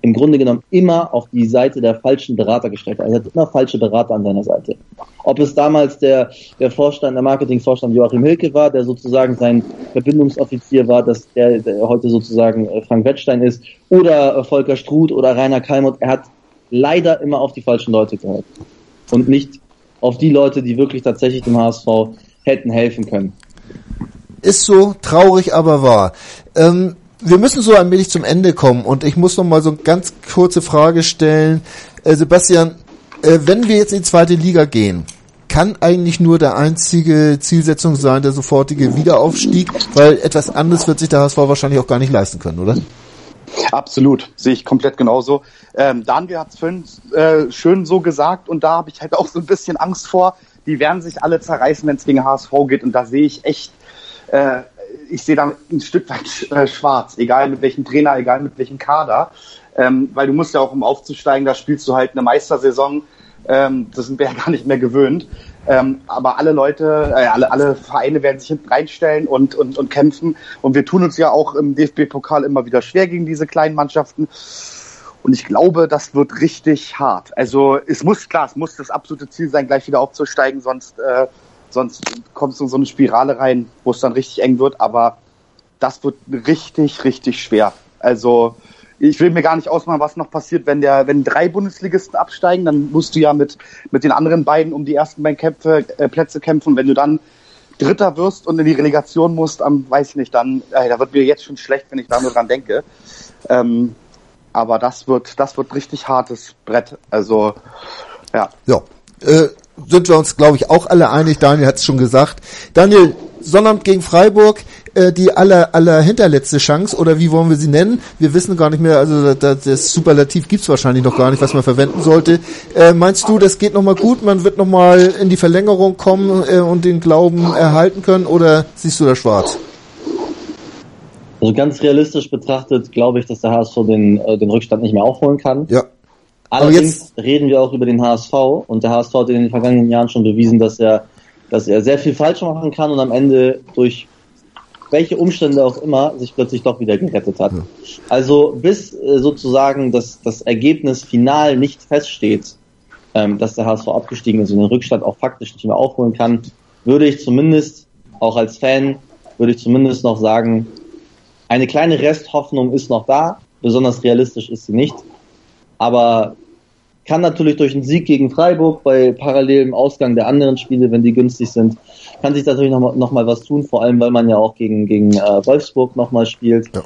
im Grunde genommen immer auf die Seite der falschen Berater gestellt hat. Er hat immer falsche Berater an seiner Seite. Ob es damals der, der Vorstand, der Marketingvorstand Joachim Hilke war, der sozusagen sein Verbindungsoffizier war, dass der, der heute sozusagen äh, Frank Wettstein ist, oder äh, Volker Struth oder Rainer Kalmut, er hat leider immer auf die falschen Leute gehört. Und nicht auf die Leute, die wirklich tatsächlich dem HSV hätten helfen können. Ist so traurig, aber wahr. Ähm, wir müssen so ein wenig zum Ende kommen und ich muss noch mal so eine ganz kurze Frage stellen. Äh, Sebastian, äh, wenn wir jetzt in die zweite Liga gehen, kann eigentlich nur der einzige Zielsetzung sein, der sofortige Wiederaufstieg, weil etwas anderes wird sich der HSV wahrscheinlich auch gar nicht leisten können, oder? Absolut, sehe ich komplett genauso. Ähm, Daniel hat es vorhin äh, schön so gesagt und da habe ich halt auch so ein bisschen Angst vor. Die werden sich alle zerreißen, wenn es gegen HSV geht und da sehe ich echt, äh, ich sehe da ein Stück weit äh, schwarz, egal mit welchem Trainer, egal mit welchem Kader. Ähm, weil du musst ja auch, um aufzusteigen, da spielst du halt eine Meistersaison. Ähm, das sind wir ja gar nicht mehr gewöhnt. Ähm, aber alle Leute, äh, alle, alle Vereine werden sich hinten reinstellen und, und, und kämpfen. Und wir tun uns ja auch im DFB-Pokal immer wieder schwer gegen diese kleinen Mannschaften. Und ich glaube, das wird richtig hart. Also es muss, klar, es muss das absolute Ziel sein, gleich wieder aufzusteigen, sonst, äh, sonst kommst du in so eine Spirale rein, wo es dann richtig eng wird. Aber das wird richtig, richtig schwer. Also ich will mir gar nicht ausmalen, was noch passiert, wenn der, wenn drei Bundesligisten absteigen, dann musst du ja mit, mit den anderen beiden um die ersten beiden Kämpfe, äh, Plätze kämpfen. Wenn du dann Dritter wirst und in die Relegation musst, am, weiß ich nicht, dann, äh, da wird mir jetzt schon schlecht, wenn ich da nur dran denke. Ähm, aber das wird, das wird richtig hartes Brett. Also, ja. Ja. Äh, sind wir uns, glaube ich, auch alle einig. Daniel hat es schon gesagt. Daniel, Sonnabend gegen Freiburg. Äh, die aller, aller hinterletzte Chance oder wie wollen wir sie nennen? Wir wissen gar nicht mehr, also das, das Superlativ gibt's wahrscheinlich noch gar nicht, was man verwenden sollte. Äh, meinst du, das geht nochmal gut, man wird nochmal in die Verlängerung kommen äh, und den Glauben erhalten können oder siehst du da schwarz? Also ganz realistisch betrachtet glaube ich, dass der HSV den, äh, den Rückstand nicht mehr aufholen kann. Ja. Allerdings reden wir auch über den HSV und der HSV hat in den vergangenen Jahren schon bewiesen, dass er, dass er sehr viel falsch machen kann und am Ende durch welche Umstände auch immer sich plötzlich doch wieder gerettet hat. Ja. Also bis äh, sozusagen das, das Ergebnis final nicht feststeht, ähm, dass der HSV abgestiegen ist und den Rückstand auch faktisch nicht mehr aufholen kann, würde ich zumindest, auch als Fan, würde ich zumindest noch sagen, eine kleine Resthoffnung ist noch da, besonders realistisch ist sie nicht, aber kann natürlich durch einen Sieg gegen Freiburg bei parallelem Ausgang der anderen Spiele, wenn die günstig sind, kann sich natürlich noch mal, noch mal was tun, vor allem weil man ja auch gegen, gegen äh, Wolfsburg noch mal spielt. Ja.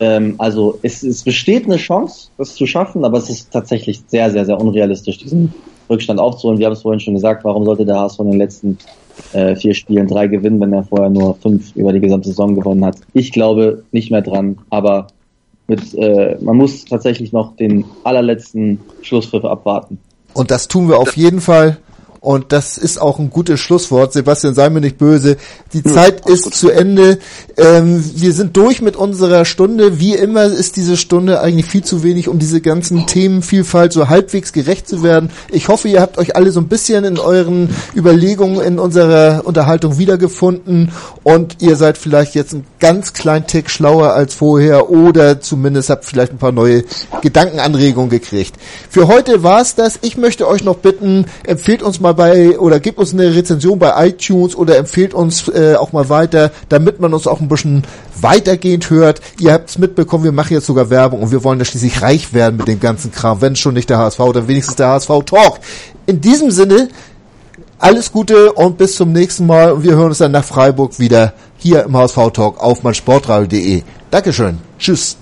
Ähm, also es, es besteht eine Chance, das zu schaffen, aber es ist tatsächlich sehr, sehr, sehr unrealistisch, diesen Rückstand aufzuholen. Wir haben es vorhin schon gesagt, warum sollte der HSV in den letzten äh, vier Spielen drei gewinnen, wenn er vorher nur fünf über die gesamte Saison gewonnen hat. Ich glaube nicht mehr dran, aber mit, äh, man muss tatsächlich noch den allerletzten Schlusspfiff abwarten. Und das tun wir auf jeden Fall. Und das ist auch ein gutes Schlusswort. Sebastian, sei mir nicht böse. Die ja, Zeit ist gut. zu Ende. Ähm, wir sind durch mit unserer Stunde. Wie immer ist diese Stunde eigentlich viel zu wenig, um diese ganzen Themenvielfalt so halbwegs gerecht zu werden. Ich hoffe, ihr habt euch alle so ein bisschen in euren Überlegungen in unserer Unterhaltung wiedergefunden und ihr seid vielleicht jetzt ein ganz kleinen Tick schlauer als vorher oder zumindest habt vielleicht ein paar neue Gedankenanregungen gekriegt. Für heute war's das. Ich möchte euch noch bitten, empfehlt uns mal bei oder gebt uns eine Rezension bei iTunes oder empfehlt uns äh, auch mal weiter, damit man uns auch ein bisschen weitergehend hört. Ihr habt es mitbekommen, wir machen jetzt sogar Werbung und wir wollen ja schließlich reich werden mit dem ganzen Kram. Wenn schon nicht der HSV, dann wenigstens der HSV Talk. In diesem Sinne, alles Gute und bis zum nächsten Mal. Und wir hören uns dann nach Freiburg wieder hier im HSV Talk auf meinsportradio.de. Dankeschön. Tschüss.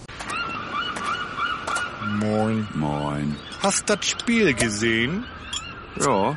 Moin. Moin. Hast das Spiel gesehen? Ja.